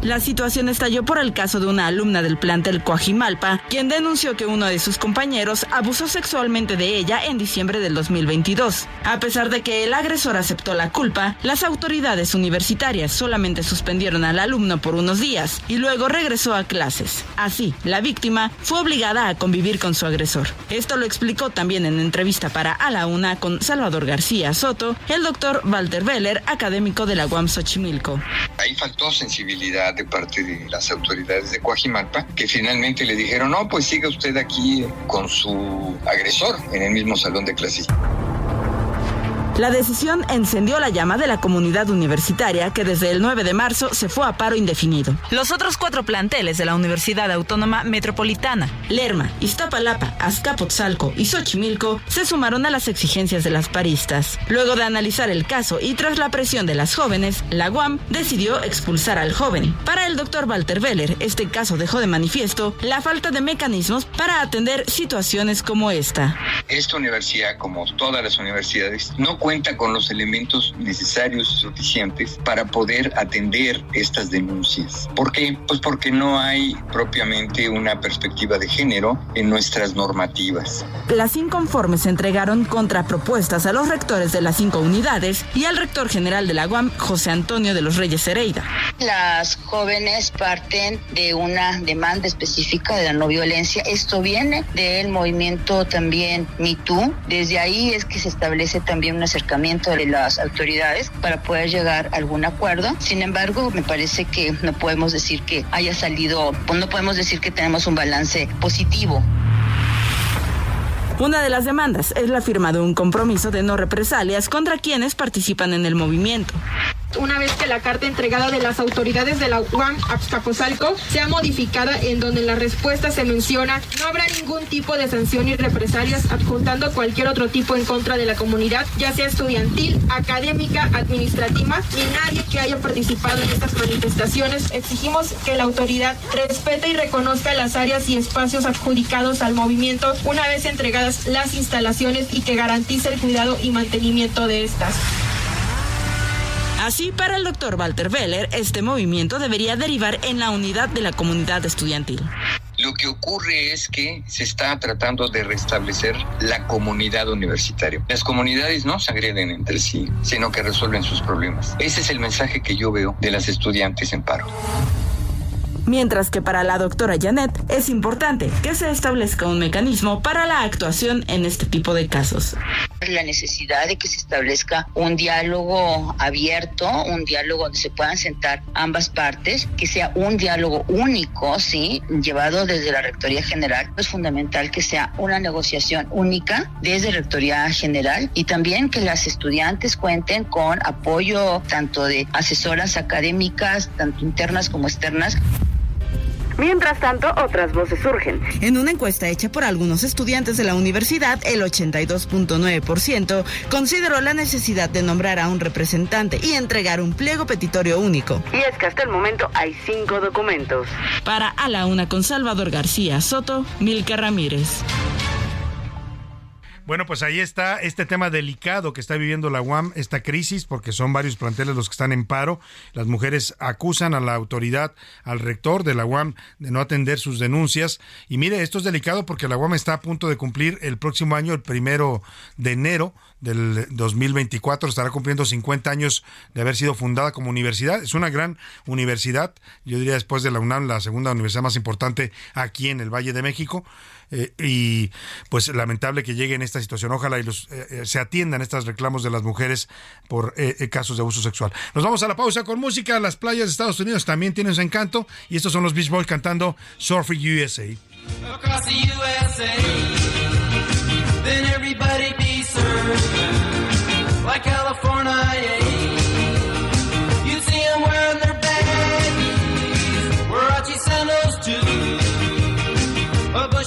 La situación estalló por el caso de una alumna del plantel Coajimalpa, quien denunció que uno de sus compañeros abusó sexualmente de ella en diciembre del 2022. A pesar de que el agresor aceptó la culpa, las autoridades universitarias solamente suspendieron al alumno por unos días y luego regresó a clases. Así, la víctima fue obligada a convivir con su agresor. Esto lo explicó también en entrevista para A la Una con Salvador García Soto, el doctor Walter Veller, académico de la UAM Xochimilco. Ahí faltó sensibilidad de parte de las autoridades de Coajimalpa, que finalmente le dijeron, no, pues siga usted aquí con su agresor en el mismo salón de clases. La decisión encendió la llama de la comunidad universitaria que desde el 9 de marzo se fue a paro indefinido. Los otros cuatro planteles de la Universidad Autónoma Metropolitana, Lerma, Iztapalapa, Azcapotzalco y Xochimilco, se sumaron a las exigencias de las paristas. Luego de analizar el caso y tras la presión de las jóvenes, la UAM decidió expulsar al joven. Para el doctor Walter Veller, este caso dejó de manifiesto la falta de mecanismos para atender situaciones como esta. Esta universidad, como todas las universidades, no cuenta con los elementos necesarios y suficientes para poder atender estas denuncias. ¿Por qué? Pues porque no hay propiamente una perspectiva de género en nuestras normativas. Las inconformes entregaron contrapropuestas a los rectores de las cinco unidades y al rector general de la UAM, José Antonio de los Reyes Hereida. Las jóvenes parten de una demanda específica de la no violencia. Esto viene del movimiento también MeToo. Desde ahí es que se establece también un acercamiento de las autoridades para poder llegar a algún acuerdo. Sin embargo, me parece que no podemos decir que haya salido, pues no podemos decir que tenemos un balance positivo. Una de las demandas es la firma de un compromiso de no represalias contra quienes participan en el movimiento. Una vez que la carta entregada de las autoridades de la UAM Azcapotzalco sea modificada en donde la respuesta se menciona no habrá ningún tipo de sanción y represalias adjuntando cualquier otro tipo en contra de la comunidad, ya sea estudiantil, académica, administrativa, ni nadie que haya participado en estas manifestaciones. Exigimos que la autoridad respete y reconozca las áreas y espacios adjudicados al movimiento una vez entregadas las instalaciones y que garantice el cuidado y mantenimiento de estas. Así, para el doctor Walter Weller, este movimiento debería derivar en la unidad de la comunidad estudiantil. Lo que ocurre es que se está tratando de restablecer la comunidad universitaria. Las comunidades no se agreden entre sí, sino que resuelven sus problemas. Ese es el mensaje que yo veo de las estudiantes en paro mientras que para la doctora Janet es importante que se establezca un mecanismo para la actuación en este tipo de casos. La necesidad de que se establezca un diálogo abierto, un diálogo donde se puedan sentar ambas partes, que sea un diálogo único, sí, llevado desde la Rectoría General. Es fundamental que sea una negociación única desde Rectoría General y también que las estudiantes cuenten con apoyo tanto de asesoras académicas, tanto internas como externas. Mientras tanto, otras voces surgen. En una encuesta hecha por algunos estudiantes de la universidad, el 82.9% consideró la necesidad de nombrar a un representante y entregar un pliego petitorio único. Y es que hasta el momento hay cinco documentos. Para A la Una con Salvador García Soto, Milka Ramírez. Bueno, pues ahí está este tema delicado que está viviendo la UAM, esta crisis, porque son varios planteles los que están en paro. Las mujeres acusan a la autoridad, al rector de la UAM, de no atender sus denuncias. Y mire, esto es delicado porque la UAM está a punto de cumplir el próximo año, el primero de enero del 2024, estará cumpliendo 50 años de haber sido fundada como universidad. Es una gran universidad, yo diría después de la UNAM, la segunda universidad más importante aquí en el Valle de México. Eh, y pues lamentable que llegue en esta situación. Ojalá y los, eh, eh, se atiendan estos reclamos de las mujeres por casos de abuso sexual. Nos vamos a la pausa con música. Las playas de Estados Unidos también tienen su encanto y estos son los Beach Boys cantando Surfing USA.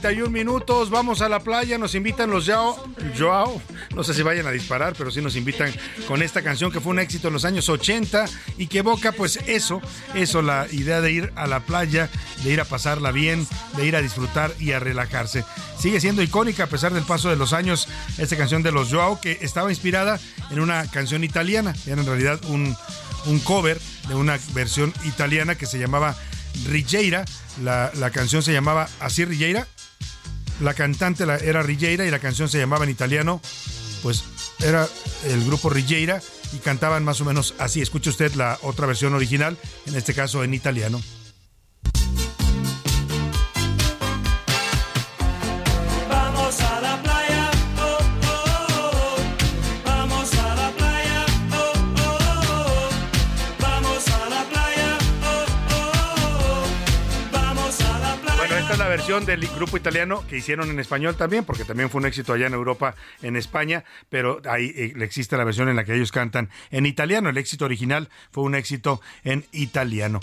31 minutos. Vamos a la playa. Nos invitan los Yao. Joao. No sé si vayan a disparar, pero sí nos invitan con esta canción que fue un éxito en los años 80 y que evoca, pues, eso. Eso, la idea de ir a la playa, de ir a pasarla bien, de ir a disfrutar y a relajarse. Sigue siendo icónica a pesar del paso de los años esta canción de los Joao, que estaba inspirada en una canción italiana. Era en realidad un, un cover de una versión italiana que se llamaba Rigeira. La, canción se llamaba Así Rigeira. La cantante era Rilleira y la canción se llamaba en italiano, pues era el grupo Rilleira y cantaban más o menos así. Escuche usted la otra versión original, en este caso en italiano. Versión del grupo italiano que hicieron en español también, porque también fue un éxito allá en Europa, en España, pero ahí eh, existe la versión en la que ellos cantan en italiano. El éxito original fue un éxito en italiano.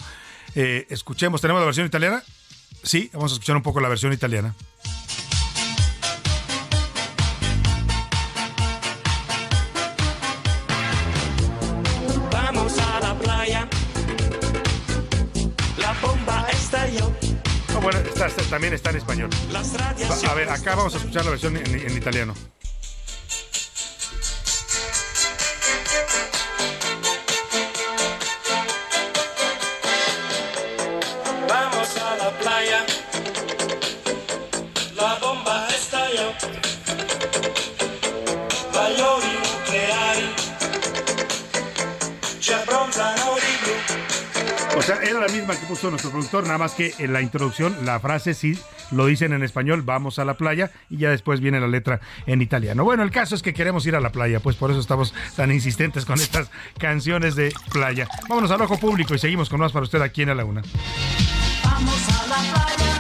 Eh, escuchemos, ¿tenemos la versión italiana? Sí, vamos a escuchar un poco la versión italiana. Bueno, también está en español. A ver, acá vamos a escuchar la versión en, italiano. Sea, era la misma que puso nuestro productor, nada más que en la introducción, la frase sí lo dicen en español, vamos a la playa, y ya después viene la letra en italiano. Bueno, el caso es que queremos ir a la playa, pues por eso estamos tan insistentes con estas canciones de playa. Vámonos al ojo público y seguimos con más para usted aquí en A la Una. Vamos a la playa.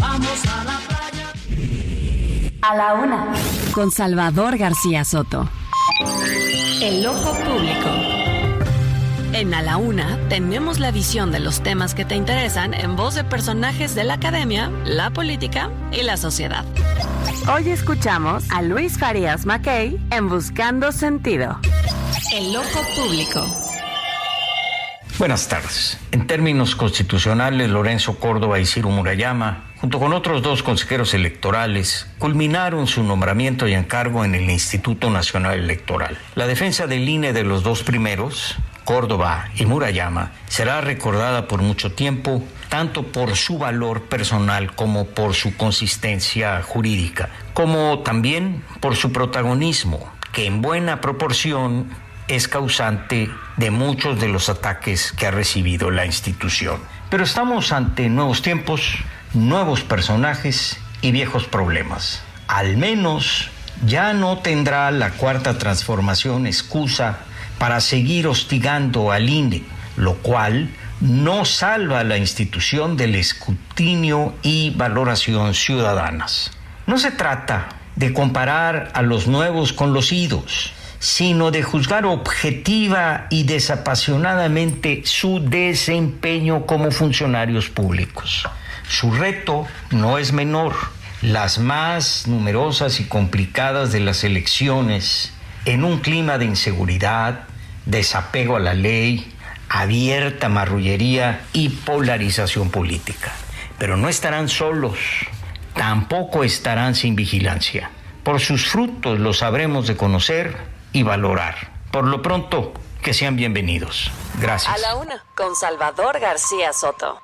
vamos a la playa. A la Una. Con Salvador García Soto. El ojo público. En A la Una tenemos la visión de los temas que te interesan en voz de personajes de la academia, la política y la sociedad. Hoy escuchamos a Luis Farías Mackey en Buscando Sentido. El ojo público. Buenas tardes. En términos constitucionales, Lorenzo Córdoba y Ciro Murayama, junto con otros dos consejeros electorales, culminaron su nombramiento y encargo en el Instituto Nacional Electoral. La defensa del INE de los dos primeros Córdoba y Murayama será recordada por mucho tiempo, tanto por su valor personal como por su consistencia jurídica, como también por su protagonismo, que en buena proporción es causante de muchos de los ataques que ha recibido la institución. Pero estamos ante nuevos tiempos, nuevos personajes y viejos problemas. Al menos ya no tendrá la cuarta transformación excusa para seguir hostigando al INE, lo cual no salva a la institución del escrutinio y valoración ciudadanas. No se trata de comparar a los nuevos con los idos, sino de juzgar objetiva y desapasionadamente su desempeño como funcionarios públicos. Su reto no es menor. Las más numerosas y complicadas de las elecciones en un clima de inseguridad, desapego a la ley, abierta marrullería y polarización política. Pero no estarán solos, tampoco estarán sin vigilancia. Por sus frutos los sabremos de conocer y valorar. Por lo pronto, que sean bienvenidos. Gracias. A la una, con Salvador García Soto.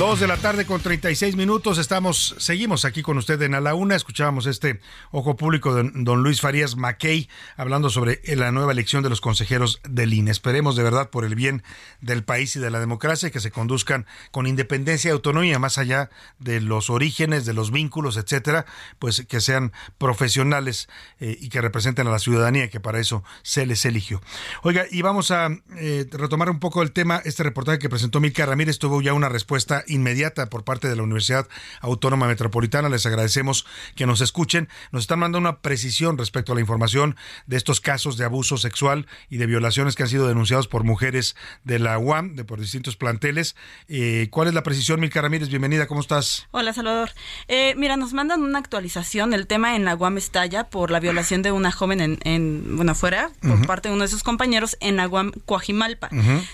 Dos de la tarde con 36 minutos. Estamos, seguimos aquí con usted en A la Una. Escuchábamos este ojo público de don Luis Farías Mackey hablando sobre la nueva elección de los consejeros del INE. Esperemos de verdad por el bien del país y de la democracia que se conduzcan con independencia y autonomía, más allá de los orígenes, de los vínculos, etcétera, pues que sean profesionales eh, y que representen a la ciudadanía, que para eso se les eligió. Oiga, y vamos a eh, retomar un poco el tema. Este reportaje que presentó Milka Ramírez tuvo ya una respuesta inmediata por parte de la Universidad Autónoma Metropolitana. Les agradecemos que nos escuchen. Nos están mandando una precisión respecto a la información de estos casos de abuso sexual y de violaciones que han sido denunciados por mujeres de la UAM, de por distintos planteles. Eh, ¿Cuál es la precisión, Milka Ramírez? Bienvenida, ¿cómo estás? Hola, Salvador. Eh, mira, nos mandan una actualización. El tema en la UAM estalla por la violación de una joven en, en bueno, afuera, por parte de uno de sus compañeros en la UAM Coajimalpa.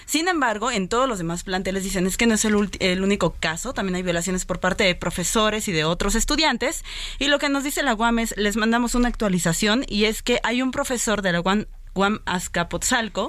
Sin embargo, en todos los demás planteles dicen es que no es el, el único caso, también hay violaciones por parte de profesores y de otros estudiantes. Y lo que nos dice la UAM es, les mandamos una actualización y es que hay un profesor de la UAM Guam Azcapotzalco,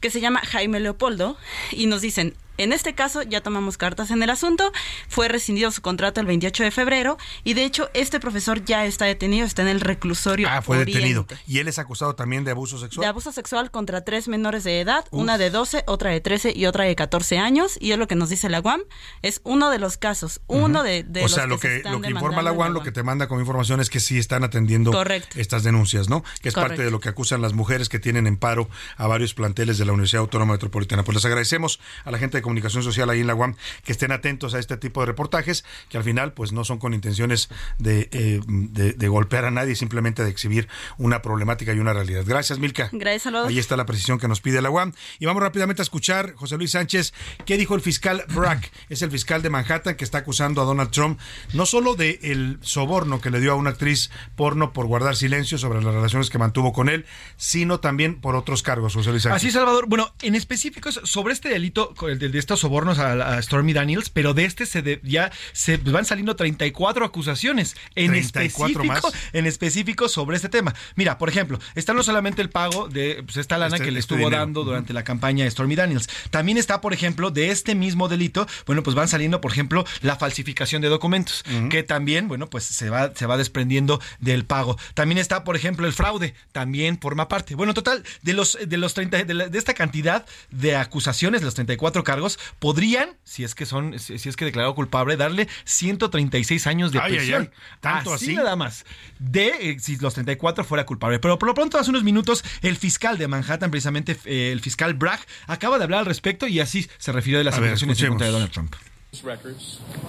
que se llama Jaime Leopoldo, y nos dicen, en este caso ya tomamos cartas en el asunto, fue rescindido su contrato el 28 de febrero y de hecho este profesor ya está detenido, está en el reclusorio. Ah, fue detenido. Y él es acusado también de abuso sexual. De abuso sexual contra tres menores de edad, una de 12, otra de 13 y otra de 14 años. Y es lo que nos dice la UAM, es uno de los casos, uno de, de, O sea, lo que, lo que informa la UAM, lo que te manda como información es que sí están atendiendo estas denuncias, ¿no? Que es parte de lo que acusan las mujeres que tienen en paro a varios planteles de la Universidad Autónoma Metropolitana. Pues les agradecemos a la gente de comunicación social ahí en la UAM que estén atentos a este tipo de reportajes que al final pues no son con intenciones de, eh, de, golpear a nadie, simplemente de exhibir una problemática y una realidad. Gracias, Milka. Gracias, Ahí está la precisión que nos pide la UAM. Y vamos rápidamente a escuchar, José Luis Sánchez, qué dijo el fiscal Brack, es el fiscal de Manhattan que está acusando a Donald Trump no solo de el soborno que le dio a una actriz porno por guardar silencio sobre las relaciones que mantuvo con él, sino también por otros cargos, José Luis Sánchez. Así, Salvador. Bueno, en específico sobre este delito, el de estos sobornos a, Stormy Daniels, pero de este se ya se van saliendo 34 acusaciones en específico, en específico sobre este tema. Mira, por ejemplo, está no solamente el pago de pues, esta lana este, que le este estuvo dando durante la campaña de Stormy Daniels, también está, por ejemplo, de este mismo delito, bueno, pues van saliendo, por ejemplo, la falsificación de documentos, que también, bueno, pues se va se va desprendiendo del pago. También está, por ejemplo, el fraude, también forma parte. Bueno, total de los de los 30 de, de esta cantidad de acusaciones, los 34 cargos, podrían, si es que son, si es que declarado culpable, darle 136 años de prisión. Tanto así, nada más. De eh, si los 34 fuera culpable. Pero por lo pronto, hace unos minutos, el fiscal de Manhattan, precisamente eh, el fiscal Bragg, acaba de hablar al respecto y así se refirió de las acusaciones en contra de Donald Trump.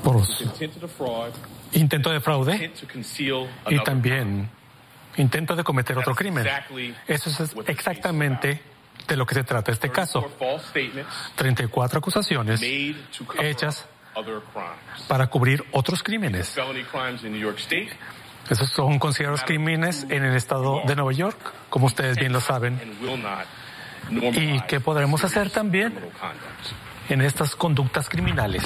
Por intento de fraude y también intento de cometer otro crimen. Eso es exactamente de lo que se trata este caso. 34 acusaciones hechas para cubrir otros crímenes. Esos son considerados crímenes en el estado de Nueva York, como ustedes bien lo saben. ¿Y qué podremos hacer también en estas conductas criminales?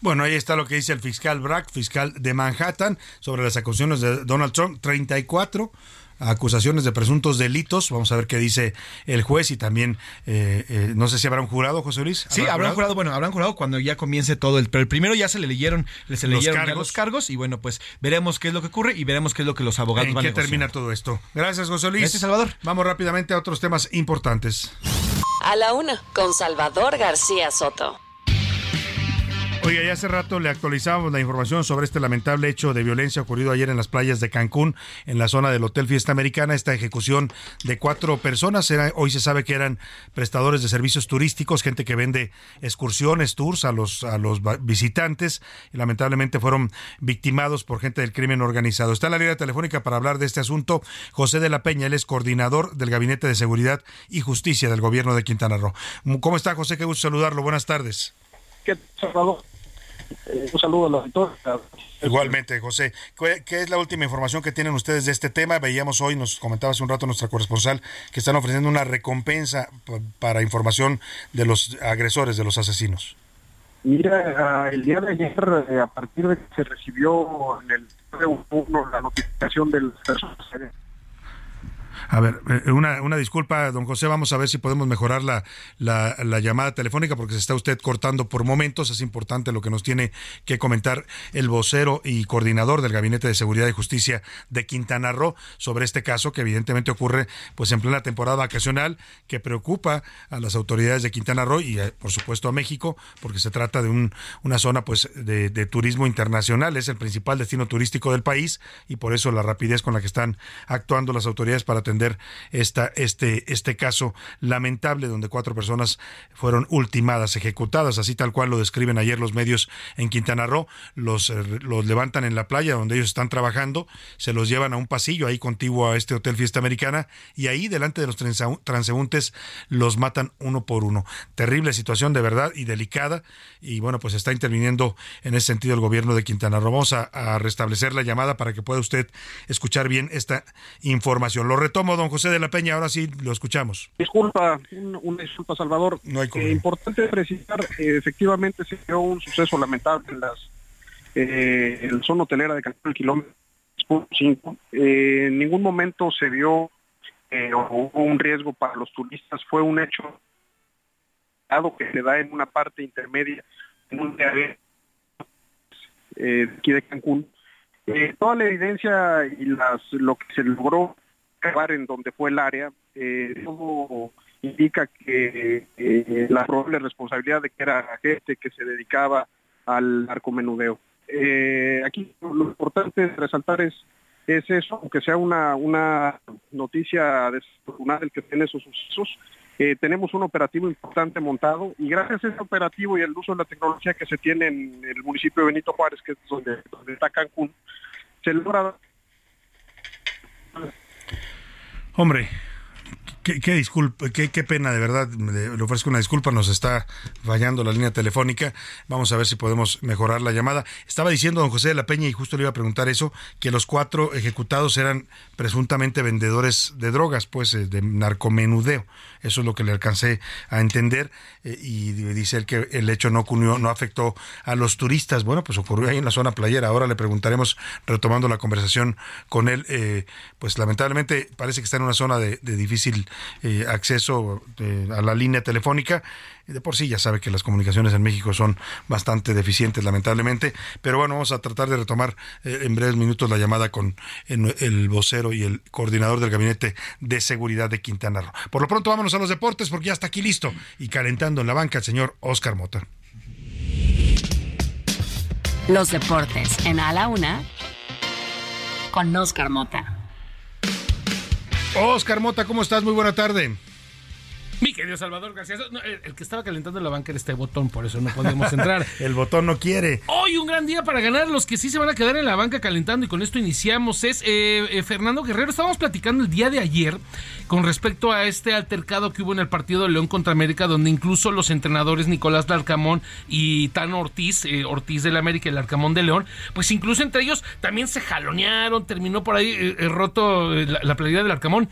Bueno, ahí está lo que dice el fiscal Brack, fiscal de Manhattan, sobre las acusaciones de Donald Trump. 34 acusaciones de presuntos delitos. Vamos a ver qué dice el juez y también, eh, eh, no sé si habrá un jurado, José Luis. Sí, habrá un jurado, bueno, habrán jurado cuando ya comience todo el, pero el primero ya se le leyeron, se le leyeron cargos. los cargos y bueno, pues veremos qué es lo que ocurre y veremos qué es lo que los abogados ¿En van qué termina todo esto? Gracias, José Luis. Gracias, Salvador. Vamos rápidamente a otros temas importantes. A la una, con Salvador García Soto. Oiga, ya hace rato le actualizamos la información sobre este lamentable hecho de violencia ocurrido ayer en las playas de Cancún, en la zona del Hotel Fiesta Americana. Esta ejecución de cuatro personas. hoy se sabe que eran prestadores de servicios turísticos, gente que vende excursiones, tours a los, a los visitantes. Y lamentablemente fueron victimados por gente del crimen organizado. Está en la línea telefónica para hablar de este asunto José de la Peña. Él es coordinador del Gabinete de Seguridad y Justicia del Gobierno de Quintana Roo. ¿Cómo está, José? Qué gusto saludarlo. Buenas tardes. ¿Qué eh, un saludo a los auditores. Igualmente, José. ¿Qué es la última información que tienen ustedes de este tema? Veíamos hoy, nos comentaba hace un rato nuestra corresponsal, que están ofreciendo una recompensa para información de los agresores, de los asesinos. Mira, ah, el día de ayer, eh, a partir de que se recibió en el la notificación del personas a ver, eh, una, una disculpa, don José, vamos a ver si podemos mejorar la, la, llamada telefónica porque se está usted cortando por momentos. Es importante lo que nos tiene que comentar el vocero y coordinador del Gabinete de Seguridad y Justicia de Quintana Roo sobre este caso que evidentemente ocurre pues en plena temporada vacacional que preocupa a las autoridades de Quintana Roo y eh, por supuesto a México porque se trata de un, una zona pues de, de turismo internacional. Es el principal destino turístico del país y por eso la rapidez con la que están actuando las autoridades para atender esta, este, este caso lamentable donde cuatro personas fueron ultimadas, ejecutadas, así tal cual lo describen ayer los medios en Quintana Roo, los, eh, los levantan en la playa donde ellos están trabajando, se los llevan a un pasillo ahí contiguo a este Hotel Fiesta Americana y ahí delante de los transeúntes los matan uno por uno. Terrible situación de verdad y delicada y bueno, pues está interviniendo en ese sentido el gobierno de Quintana Roo. Vamos a, a restablecer la llamada para que pueda usted escuchar bien esta información. Lo retomo don José de la Peña, ahora sí lo escuchamos. Disculpa, una disculpa, Salvador. No hay eh, importante precisar, eh, efectivamente se dio un suceso lamentable en las eh, en la zona hotelera de Cancún, kilómetro 5. en ningún momento se vio eh, o hubo un riesgo para los turistas fue un hecho dado que se da en una parte intermedia en un eh, aquí de Cancún. Eh, toda la evidencia y las lo que se logró acabar en donde fue el área, eh, todo indica que eh, la probable responsabilidad de que era gente que se dedicaba al narcomenudeo. Eh, aquí lo importante de resaltar es, es eso, aunque sea una, una noticia desafortunada el que tiene esos sucesos, eh, tenemos un operativo importante montado y gracias a ese operativo y el uso de la tecnología que se tiene en el municipio de Benito Juárez, que es donde, donde está Cancún, se logra... Hombre, Qué, disculpa, qué, pena, de verdad, le ofrezco una disculpa, nos está fallando la línea telefónica. Vamos a ver si podemos mejorar la llamada. Estaba diciendo don José de la Peña, y justo le iba a preguntar eso, que los cuatro ejecutados eran presuntamente vendedores de drogas, pues eh, de narcomenudeo. Eso es lo que le alcancé a entender. Eh, y dice él que el hecho no, no afectó a los turistas. Bueno, pues ocurrió ahí en la zona playera. Ahora le preguntaremos, retomando la conversación con él, eh, pues lamentablemente parece que está en una zona de difícil eh, acceso eh, a la línea telefónica. De por sí ya sabe que las comunicaciones en México son bastante deficientes, lamentablemente. Pero bueno, vamos a tratar de retomar eh, en breves minutos la llamada con el vocero y el coordinador del Gabinete de Seguridad de Quintana Roo. Por lo pronto, vámonos a los deportes porque ya está aquí listo y calentando en la banca el señor Oscar Mota. Los deportes en A la Una con Oscar Mota. Oscar Mota, ¿cómo estás? Muy buena tarde. Mi querido Salvador García, el, que estaba calentando la banca era este botón, por eso no podemos entrar. <laughs> el botón no quiere. Hoy un gran día para ganar. Los que sí se van a quedar en la banca calentando y con esto iniciamos es eh, eh, Fernando Guerrero. Estábamos platicando el día de ayer con respecto a este altercado que hubo en el partido de León contra América, donde incluso los entrenadores Nicolás Larcamón y Tano Ortiz, eh, Ortiz del América y el Arcamón de León, pues incluso entre ellos también se jalonearon, terminó por ahí roto la, la playera del Arcamón.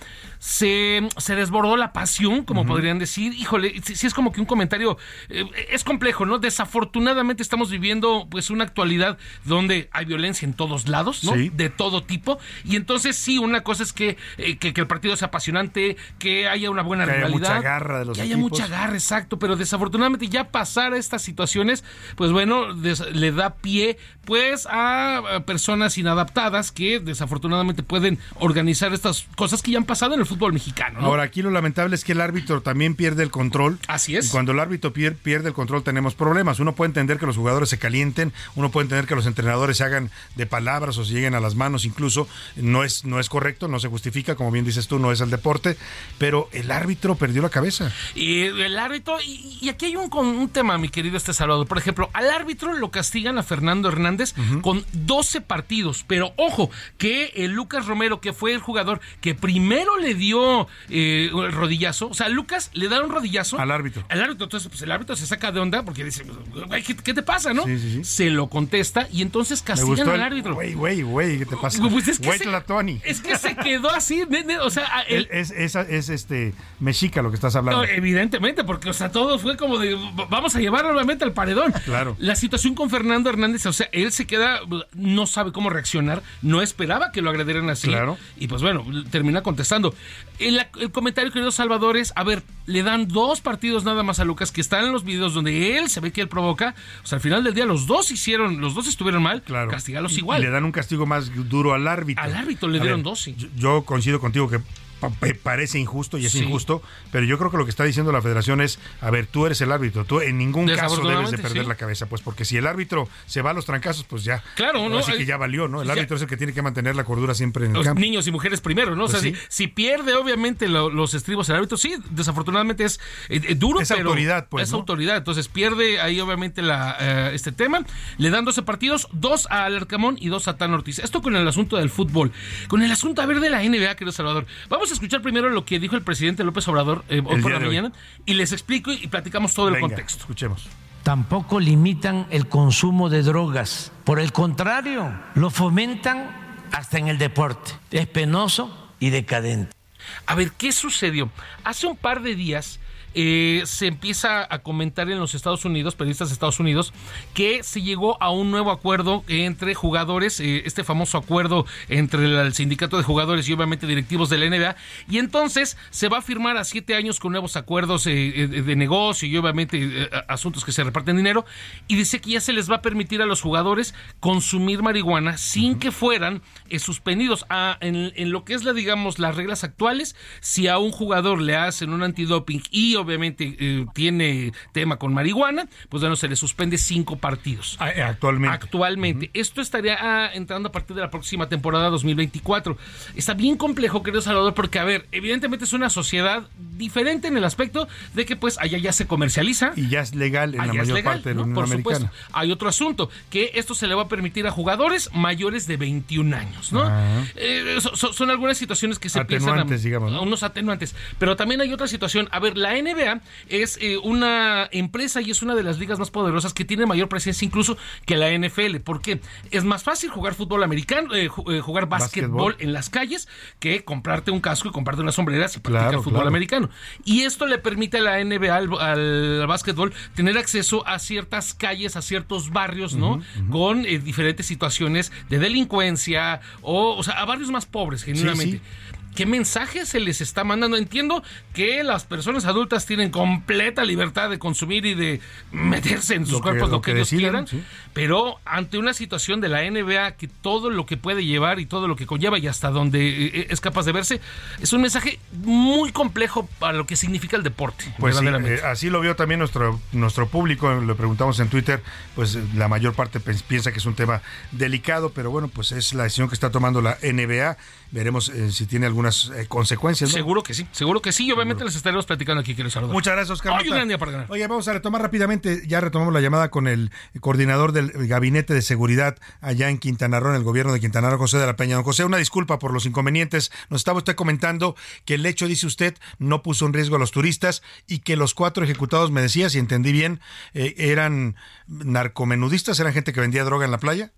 Se, se desbordó la pasión, como podrían decir, híjole, si, es como que un comentario eh, es complejo, ¿no? Desafortunadamente estamos viviendo pues una actualidad donde hay violencia en todos lados, ¿no? De todo tipo. Y entonces sí, una cosa es que, eh, que, el partido sea apasionante, que haya una buena que rivalidad. Haya mucha garra de los que haya mucha garra, exacto. Pero desafortunadamente ya pasar a estas situaciones, pues bueno, le da pie pues a personas inadaptadas que desafortunadamente pueden organizar estas cosas que ya han pasado en el fútbol mexicano. Ahora, aquí lo lamentable es que el árbitro también pierde el control. Así es. Y cuando el árbitro pierde el control tenemos problemas. Uno puede entender que los jugadores se calienten, uno puede entender que los entrenadores se hagan de palabras o se lleguen a las manos incluso. No es, no es correcto, no se justifica, como bien dices tú, no es el deporte, pero el árbitro perdió la cabeza. Y el árbitro, y, aquí hay un, un tema, mi querido este Salvador. Por ejemplo, al árbitro lo castigan a Fernando Hernández con 12 partidos, pero ojo, que el Lucas Romero, que fue el jugador que primero le dio eh, el rodillazo, o sea, Lucas le da un rodillazo al árbitro. Al árbitro, entonces pues el árbitro se saca de onda porque dice, ¿qué, te pasa, no? Se lo contesta y entonces castigan al árbitro. Güey, güey, güey, ¿qué te pasa? Pues es que, se, Tony. es que se quedó así, o sea, es, es, este mexica lo que estás hablando. evidentemente, porque o sea, todo fue como de vamos a llevarlo nuevamente al paredón. Claro. La situación con Fernando Hernández, o sea, él se queda no sabe cómo reaccionar, no esperaba que lo agredieran así. Claro. Y pues bueno, termina contestando. El, el comentario, querido Salvador, es, a ver, le dan dos partidos nada más a Lucas que están en los videos donde él se ve que él provoca. O sea, al final del día los dos hicieron, los dos estuvieron mal. Claro. Castigalos igual. le dan un castigo más duro al árbitro. Al árbitro le dieron dos, sí. Yo coincido contigo que parece injusto y es injusto, pero yo creo que lo que está diciendo la federación es, a ver, tú eres el árbitro, tú en ningún caso debes de perder la cabeza, pues porque si el árbitro se va a los trancazos, pues ya. Claro, ¿no? Así que ya valió, ¿no? El árbitro es el que tiene que mantener la cordura siempre en el los campo. niños y mujeres primero, ¿no? o pues sea, si, pierde obviamente los estribos el árbitro, sí, desafortunadamente es eh, duro, es autoridad, pues. Es autoridad, entonces pierde ahí obviamente la, eh, este tema. Le dan 12 partidos, dos a Alarcamón y dos a Tan Ortiz. Esto con el asunto del fútbol. Con el asunto, a ver, de la NBA, querido Salvador. Vamos a escuchar primero lo que dijo el presidente López Obrador eh, hoy por la mañana y les explico y platicamos todo el contexto. Escuchemos. Tampoco limitan el consumo de drogas. Por el contrario, lo fomentan hasta en el deporte. Es penoso y decadente. A ver, ¿qué sucedió? Hace un par de días eh, se empieza a comentar en los Estados Unidos, periodistas de Estados Unidos, que se llegó a un nuevo acuerdo entre jugadores, eh, este famoso acuerdo entre el, sindicato de jugadores y obviamente directivos de la NBA, y entonces se va a firmar a siete años con nuevos acuerdos de negocio y obviamente asuntos que se reparten dinero, y dice que ya se les va a permitir a los jugadores consumir marihuana sin que fueran suspendidos. Ah, en, en lo que es la, digamos, las reglas actuales, si a un jugador le hacen un antidoping y obviamente eh, tiene tema con marihuana, pues bueno, se le suspende cinco partidos. Ah, eh, actualmente. Actualmente. Esto estaría ah, entrando a partir de la próxima temporada 2024. Está bien complejo, querido Salvador, porque, a ver, evidentemente es una sociedad diferente en el aspecto de que, pues, allá ya se comercializa. Y ya es legal en la mayor parte de la Unión Por supuesto. Hay otro asunto, que esto se le va a permitir a jugadores mayores de 21 años, ¿no? Eh, son, algunas situaciones que se atenuantes, digamos, unos atenuantes. Pero también hay otra situación. A ver, la NBA es eh, una empresa y es una de las ligas más poderosas que tiene mayor presencia incluso que la NFL. porque Es más fácil jugar fútbol americano, eh, jugar básquetbol en las calles que comprarte un casco y comprarte unas sombreras y practicar fútbol americano. Y esto le permite a la NBA, al, básquetbol, tener acceso a ciertas calles, a ciertos barrios, ¿no? Con diferentes situaciones de delincuencia o, o sea, a barrios más pobres, genuinamente. ¿Qué mensaje se les está mandando? Entiendo que las personas adultas tienen completa libertad de consumir y de meterse en sus cuerpos lo, que, ellos quieran, pero ante una situación de la NBA que todo lo que puede llevar y todo lo que conlleva y hasta donde eh, eh, es capaz de verse, es un mensaje muy complejo para lo que significa el deporte. Pues eh, así lo vio también nuestro, nuestro público, lo preguntamos en Twitter, pues la mayor parte piensa que es un tema delicado, pero bueno, pues es la decisión que está tomando la NBA veremos eh, si tiene algunas eh, consecuencias. Seguro que sí, seguro que sí. Obviamente les estaremos platicando aquí. Quiero saludar. Muchas gracias, Oscar. para Oye, vamos a retomar rápidamente. Ya retomamos la llamada con el coordinador del Gabinete de Seguridad allá en Quintana Roo, en el gobierno de Quintana Roo, José de la Peña. Don José, una disculpa por los inconvenientes. Nos estaba usted comentando que el hecho, dice usted, no puso en riesgo a los turistas y que los cuatro ejecutados, me decía, si entendí bien, eh, eran narcomenudistas, eran gente que vendía droga en la playa.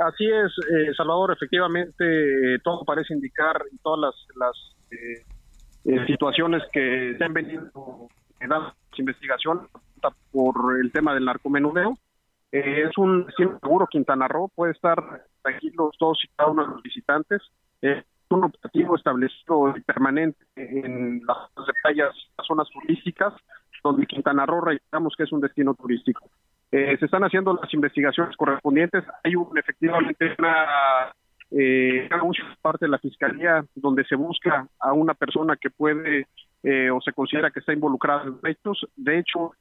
Así es, eh, Salvador, efectivamente todo parece indicar y todas las, las eh, eh, situaciones que se han venido dando investigación por el tema del narcomenudeo. es un seguro Quintana Roo, puede estar tranquilos todos y cada uno de los visitantes. Es un operativo establecido y permanente en las playas, las zonas turísticas, donde Quintana Roo reiteramos que es un destino turístico. Eh, se están haciendo las investigaciones correspondientes. Hay un, efectivamente una eh, parte de la fiscalía donde se busca a una persona que puede eh, o se considera que está involucrada en hechos. De hecho,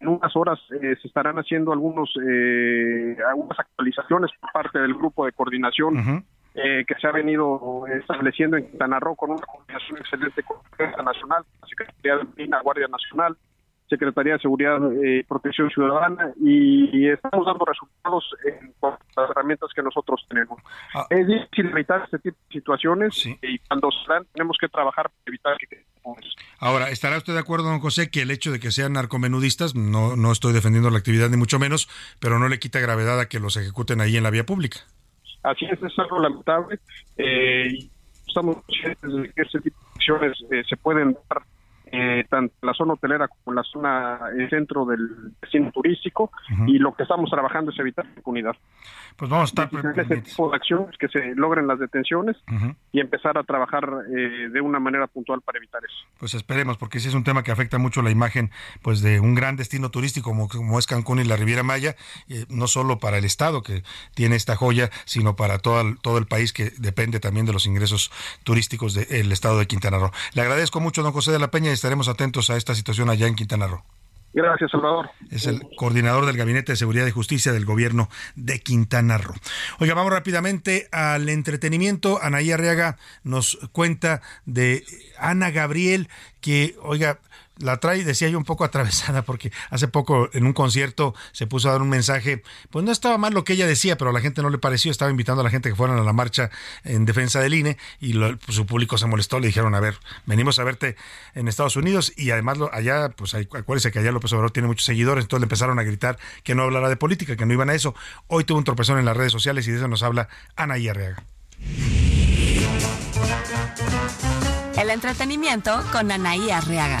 en unas horas eh, se estarán haciendo algunos algunas actualizaciones por parte del grupo de coordinación que se ha venido estableciendo en Quintana Roo con una coordinación excelente con la Defensa Nacional, la Secretaría de la Guardia Nacional, Secretaría de Seguridad y eh, Protección Ciudadana y estamos dando resultados en las herramientas que nosotros tenemos. Ah. Es difícil evitar este tipo de situaciones y cuando se dan tenemos que trabajar para evitar que Ahora, ¿estará usted de acuerdo, don José, que el hecho de que sean narcomenudistas, no, no estoy defendiendo la actividad ni mucho menos, pero no le quita gravedad a que los ejecuten ahí en la vía pública? Así es, es algo lamentable. Eh, estamos conscientes de que ese tipo de acciones eh, se pueden dar eh, tanto la zona hotelera como la zona el centro del destino turístico y lo que estamos trabajando es evitar impunidad. Pues vamos a estar ese tipo de acciones que se logren las detenciones y empezar a trabajar eh, de una manera puntual para evitar eso. Pues esperemos porque ese es un tema que afecta mucho la imagen pues de un gran destino turístico como, como es Cancún y la Riviera Maya, eh, no solo para el estado que tiene esta joya, sino para todo el, todo el país que depende también de los ingresos turísticos del estado de Quintana Roo. Le agradezco mucho don José de la Peña estaremos atentos a esta situación allá en Quintana Roo. Gracias, Salvador. Es el coordinador del Gabinete de Seguridad y Justicia del gobierno de Quintana Roo. Oiga, vamos rápidamente al entretenimiento. Anaí Arriaga nos cuenta de Ana Gabriel, que, oiga, la trae, decía yo, un poco <laughs> atravesada porque hace poco en un concierto se puso a dar un mensaje, pues no estaba mal lo que ella decía, pero a la gente no le pareció, estaba invitando a la gente que fueran a la marcha en defensa del INE y pues, su público se molestó, le dijeron, a ver, venimos a verte en Estados Unidos y además allá, pues acuérdense que allá López Obrador tiene muchos seguidores, entonces le empezaron a gritar que no hablara de política, que no iban a eso. Hoy tuvo un tropezón en las redes sociales y de eso nos habla Ana Arriaga. El entretenimiento con Anaí Arriaga.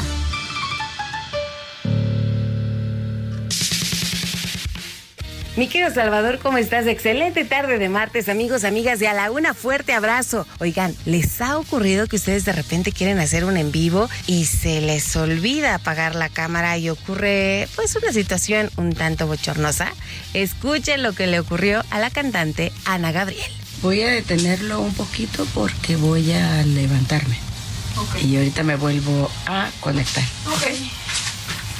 Mi querido Salvador, ¿cómo estás? Excelente tarde de martes, amigos, amigas de A la Una. Fuerte abrazo. Oigan, ¿les ha ocurrido que ustedes de repente quieren hacer un en vivo y se les olvida apagar la cámara y ocurre, pues, una situación un tanto bochornosa? Escuchen lo que le ocurrió a la cantante Ana Gabriel. Voy a detenerlo un poquito porque voy a levantarme. Y ahorita me vuelvo a conectar. Ok.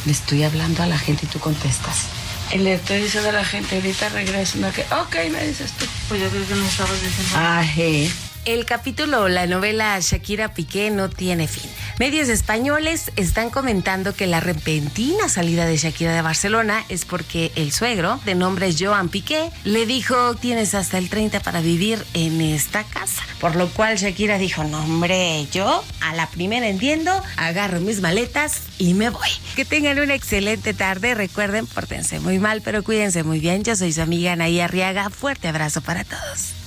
Le estoy hablando a la gente y tú contestas. Y le estoy diciendo a la gente, ahorita regreso. No, que, ok, me dices tú. Pues yo creo que no estabas diciendo. Ajé. El capítulo, la novela Shakira Piqué no tiene fin. Medios españoles están comentando que la repentina salida de Shakira de Barcelona es porque el suegro, de nombre Joan Piqué, le dijo tienes hasta el 30 para vivir en esta casa. Por lo cual Shakira dijo, no hombre, yo a la primera entiendo, agarro mis maletas y me voy. Que tengan una excelente tarde. Recuerden, pórtense muy mal, pero cuídense muy bien. Yo soy su amiga Anaí Arriaga. Fuerte abrazo para todos.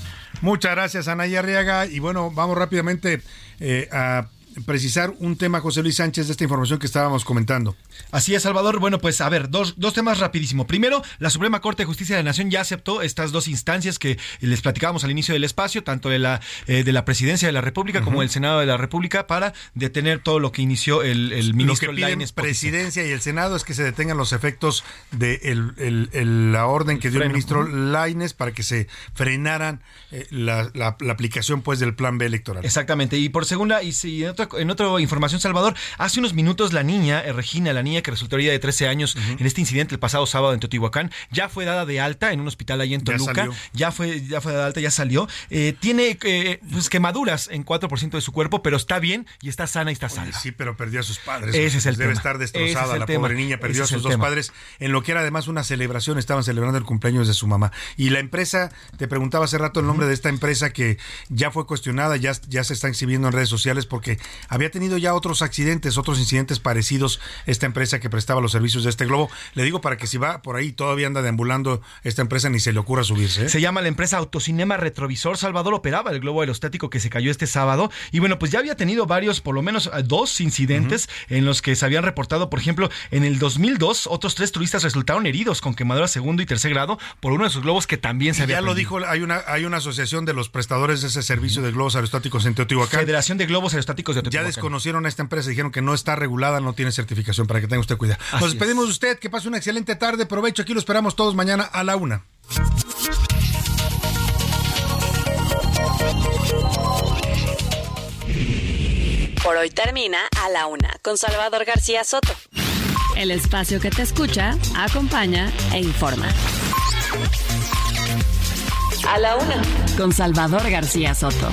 Muchas gracias, Anaí Arriaga. Y bueno, vamos rápidamente eh, a precisar un tema, José Luis Sánchez, de esta información que estábamos comentando. Así es, Salvador. Bueno, pues a ver, dos, dos temas rapidísimo. Primero, la Suprema Corte de Justicia de la Nación ya aceptó estas dos instancias que les platicábamos al inicio del espacio, tanto de la, eh, de la Presidencia de la República como del Senado de la República, para detener todo lo que inició el, el ministro Lo que piden Presidencia y el Senado es que se detengan los efectos de el, la orden que dio el ministro Laines para que se frenaran eh, la, la, aplicación pues del plan B electoral. Exactamente. Y por segunda, y si en en otra información, Salvador, hace unos minutos la niña, eh, Regina, la niña que resultó herida de 13 años en este incidente el pasado sábado en Teotihuacán, ya fue dada de alta en un hospital ahí en Toluca. Ya, fue, ya fue dada de alta, ya salió. Eh, tiene eh, pues, quemaduras en 4% de su cuerpo, pero está bien y está sana y está salva. sí, pero perdió a sus padres. Ese es el Debe estar destrozada la pobre niña, perdió a sus dos padres en lo que era además una celebración, estaban celebrando el cumpleaños de su mamá. Y la empresa, te preguntaba hace rato el nombre de esta empresa que ya fue cuestionada, ya, ya se está exhibiendo en redes sociales porque había tenido ya otros accidentes, otros incidentes parecidos esta empresa que prestaba los servicios de este globo. Le digo para que si va por ahí todavía anda deambulando esta empresa ni se le ocurra subirse. ¿eh? Se llama la empresa Autocinema Retrovisor. Salvador operaba el globo aerostático que se cayó este sábado y bueno, pues ya había tenido varios, por lo menos eh, dos incidentes en los que se habían reportado, por ejemplo, en el 2002 otros tres turistas resultaron heridos con quemaduras segundo y tercer grado por uno de sus globos que también se había Ya lo dijo, hay una hay una asociación de los prestadores de ese servicio de globos aerostáticos en Teotihuacán. Federación de Globos Aerostáticos de Ya desconocieron a esta empresa, dijeron que no está regulada, no tiene certificación, para que tenga usted cuidado. Nos despedimos de usted, que pase una excelente tarde, provecho, aquí lo esperamos todos mañana a la una. Por hoy termina a la una con Salvador García Soto. El espacio que te escucha, acompaña e informa. A la una con Salvador García Soto.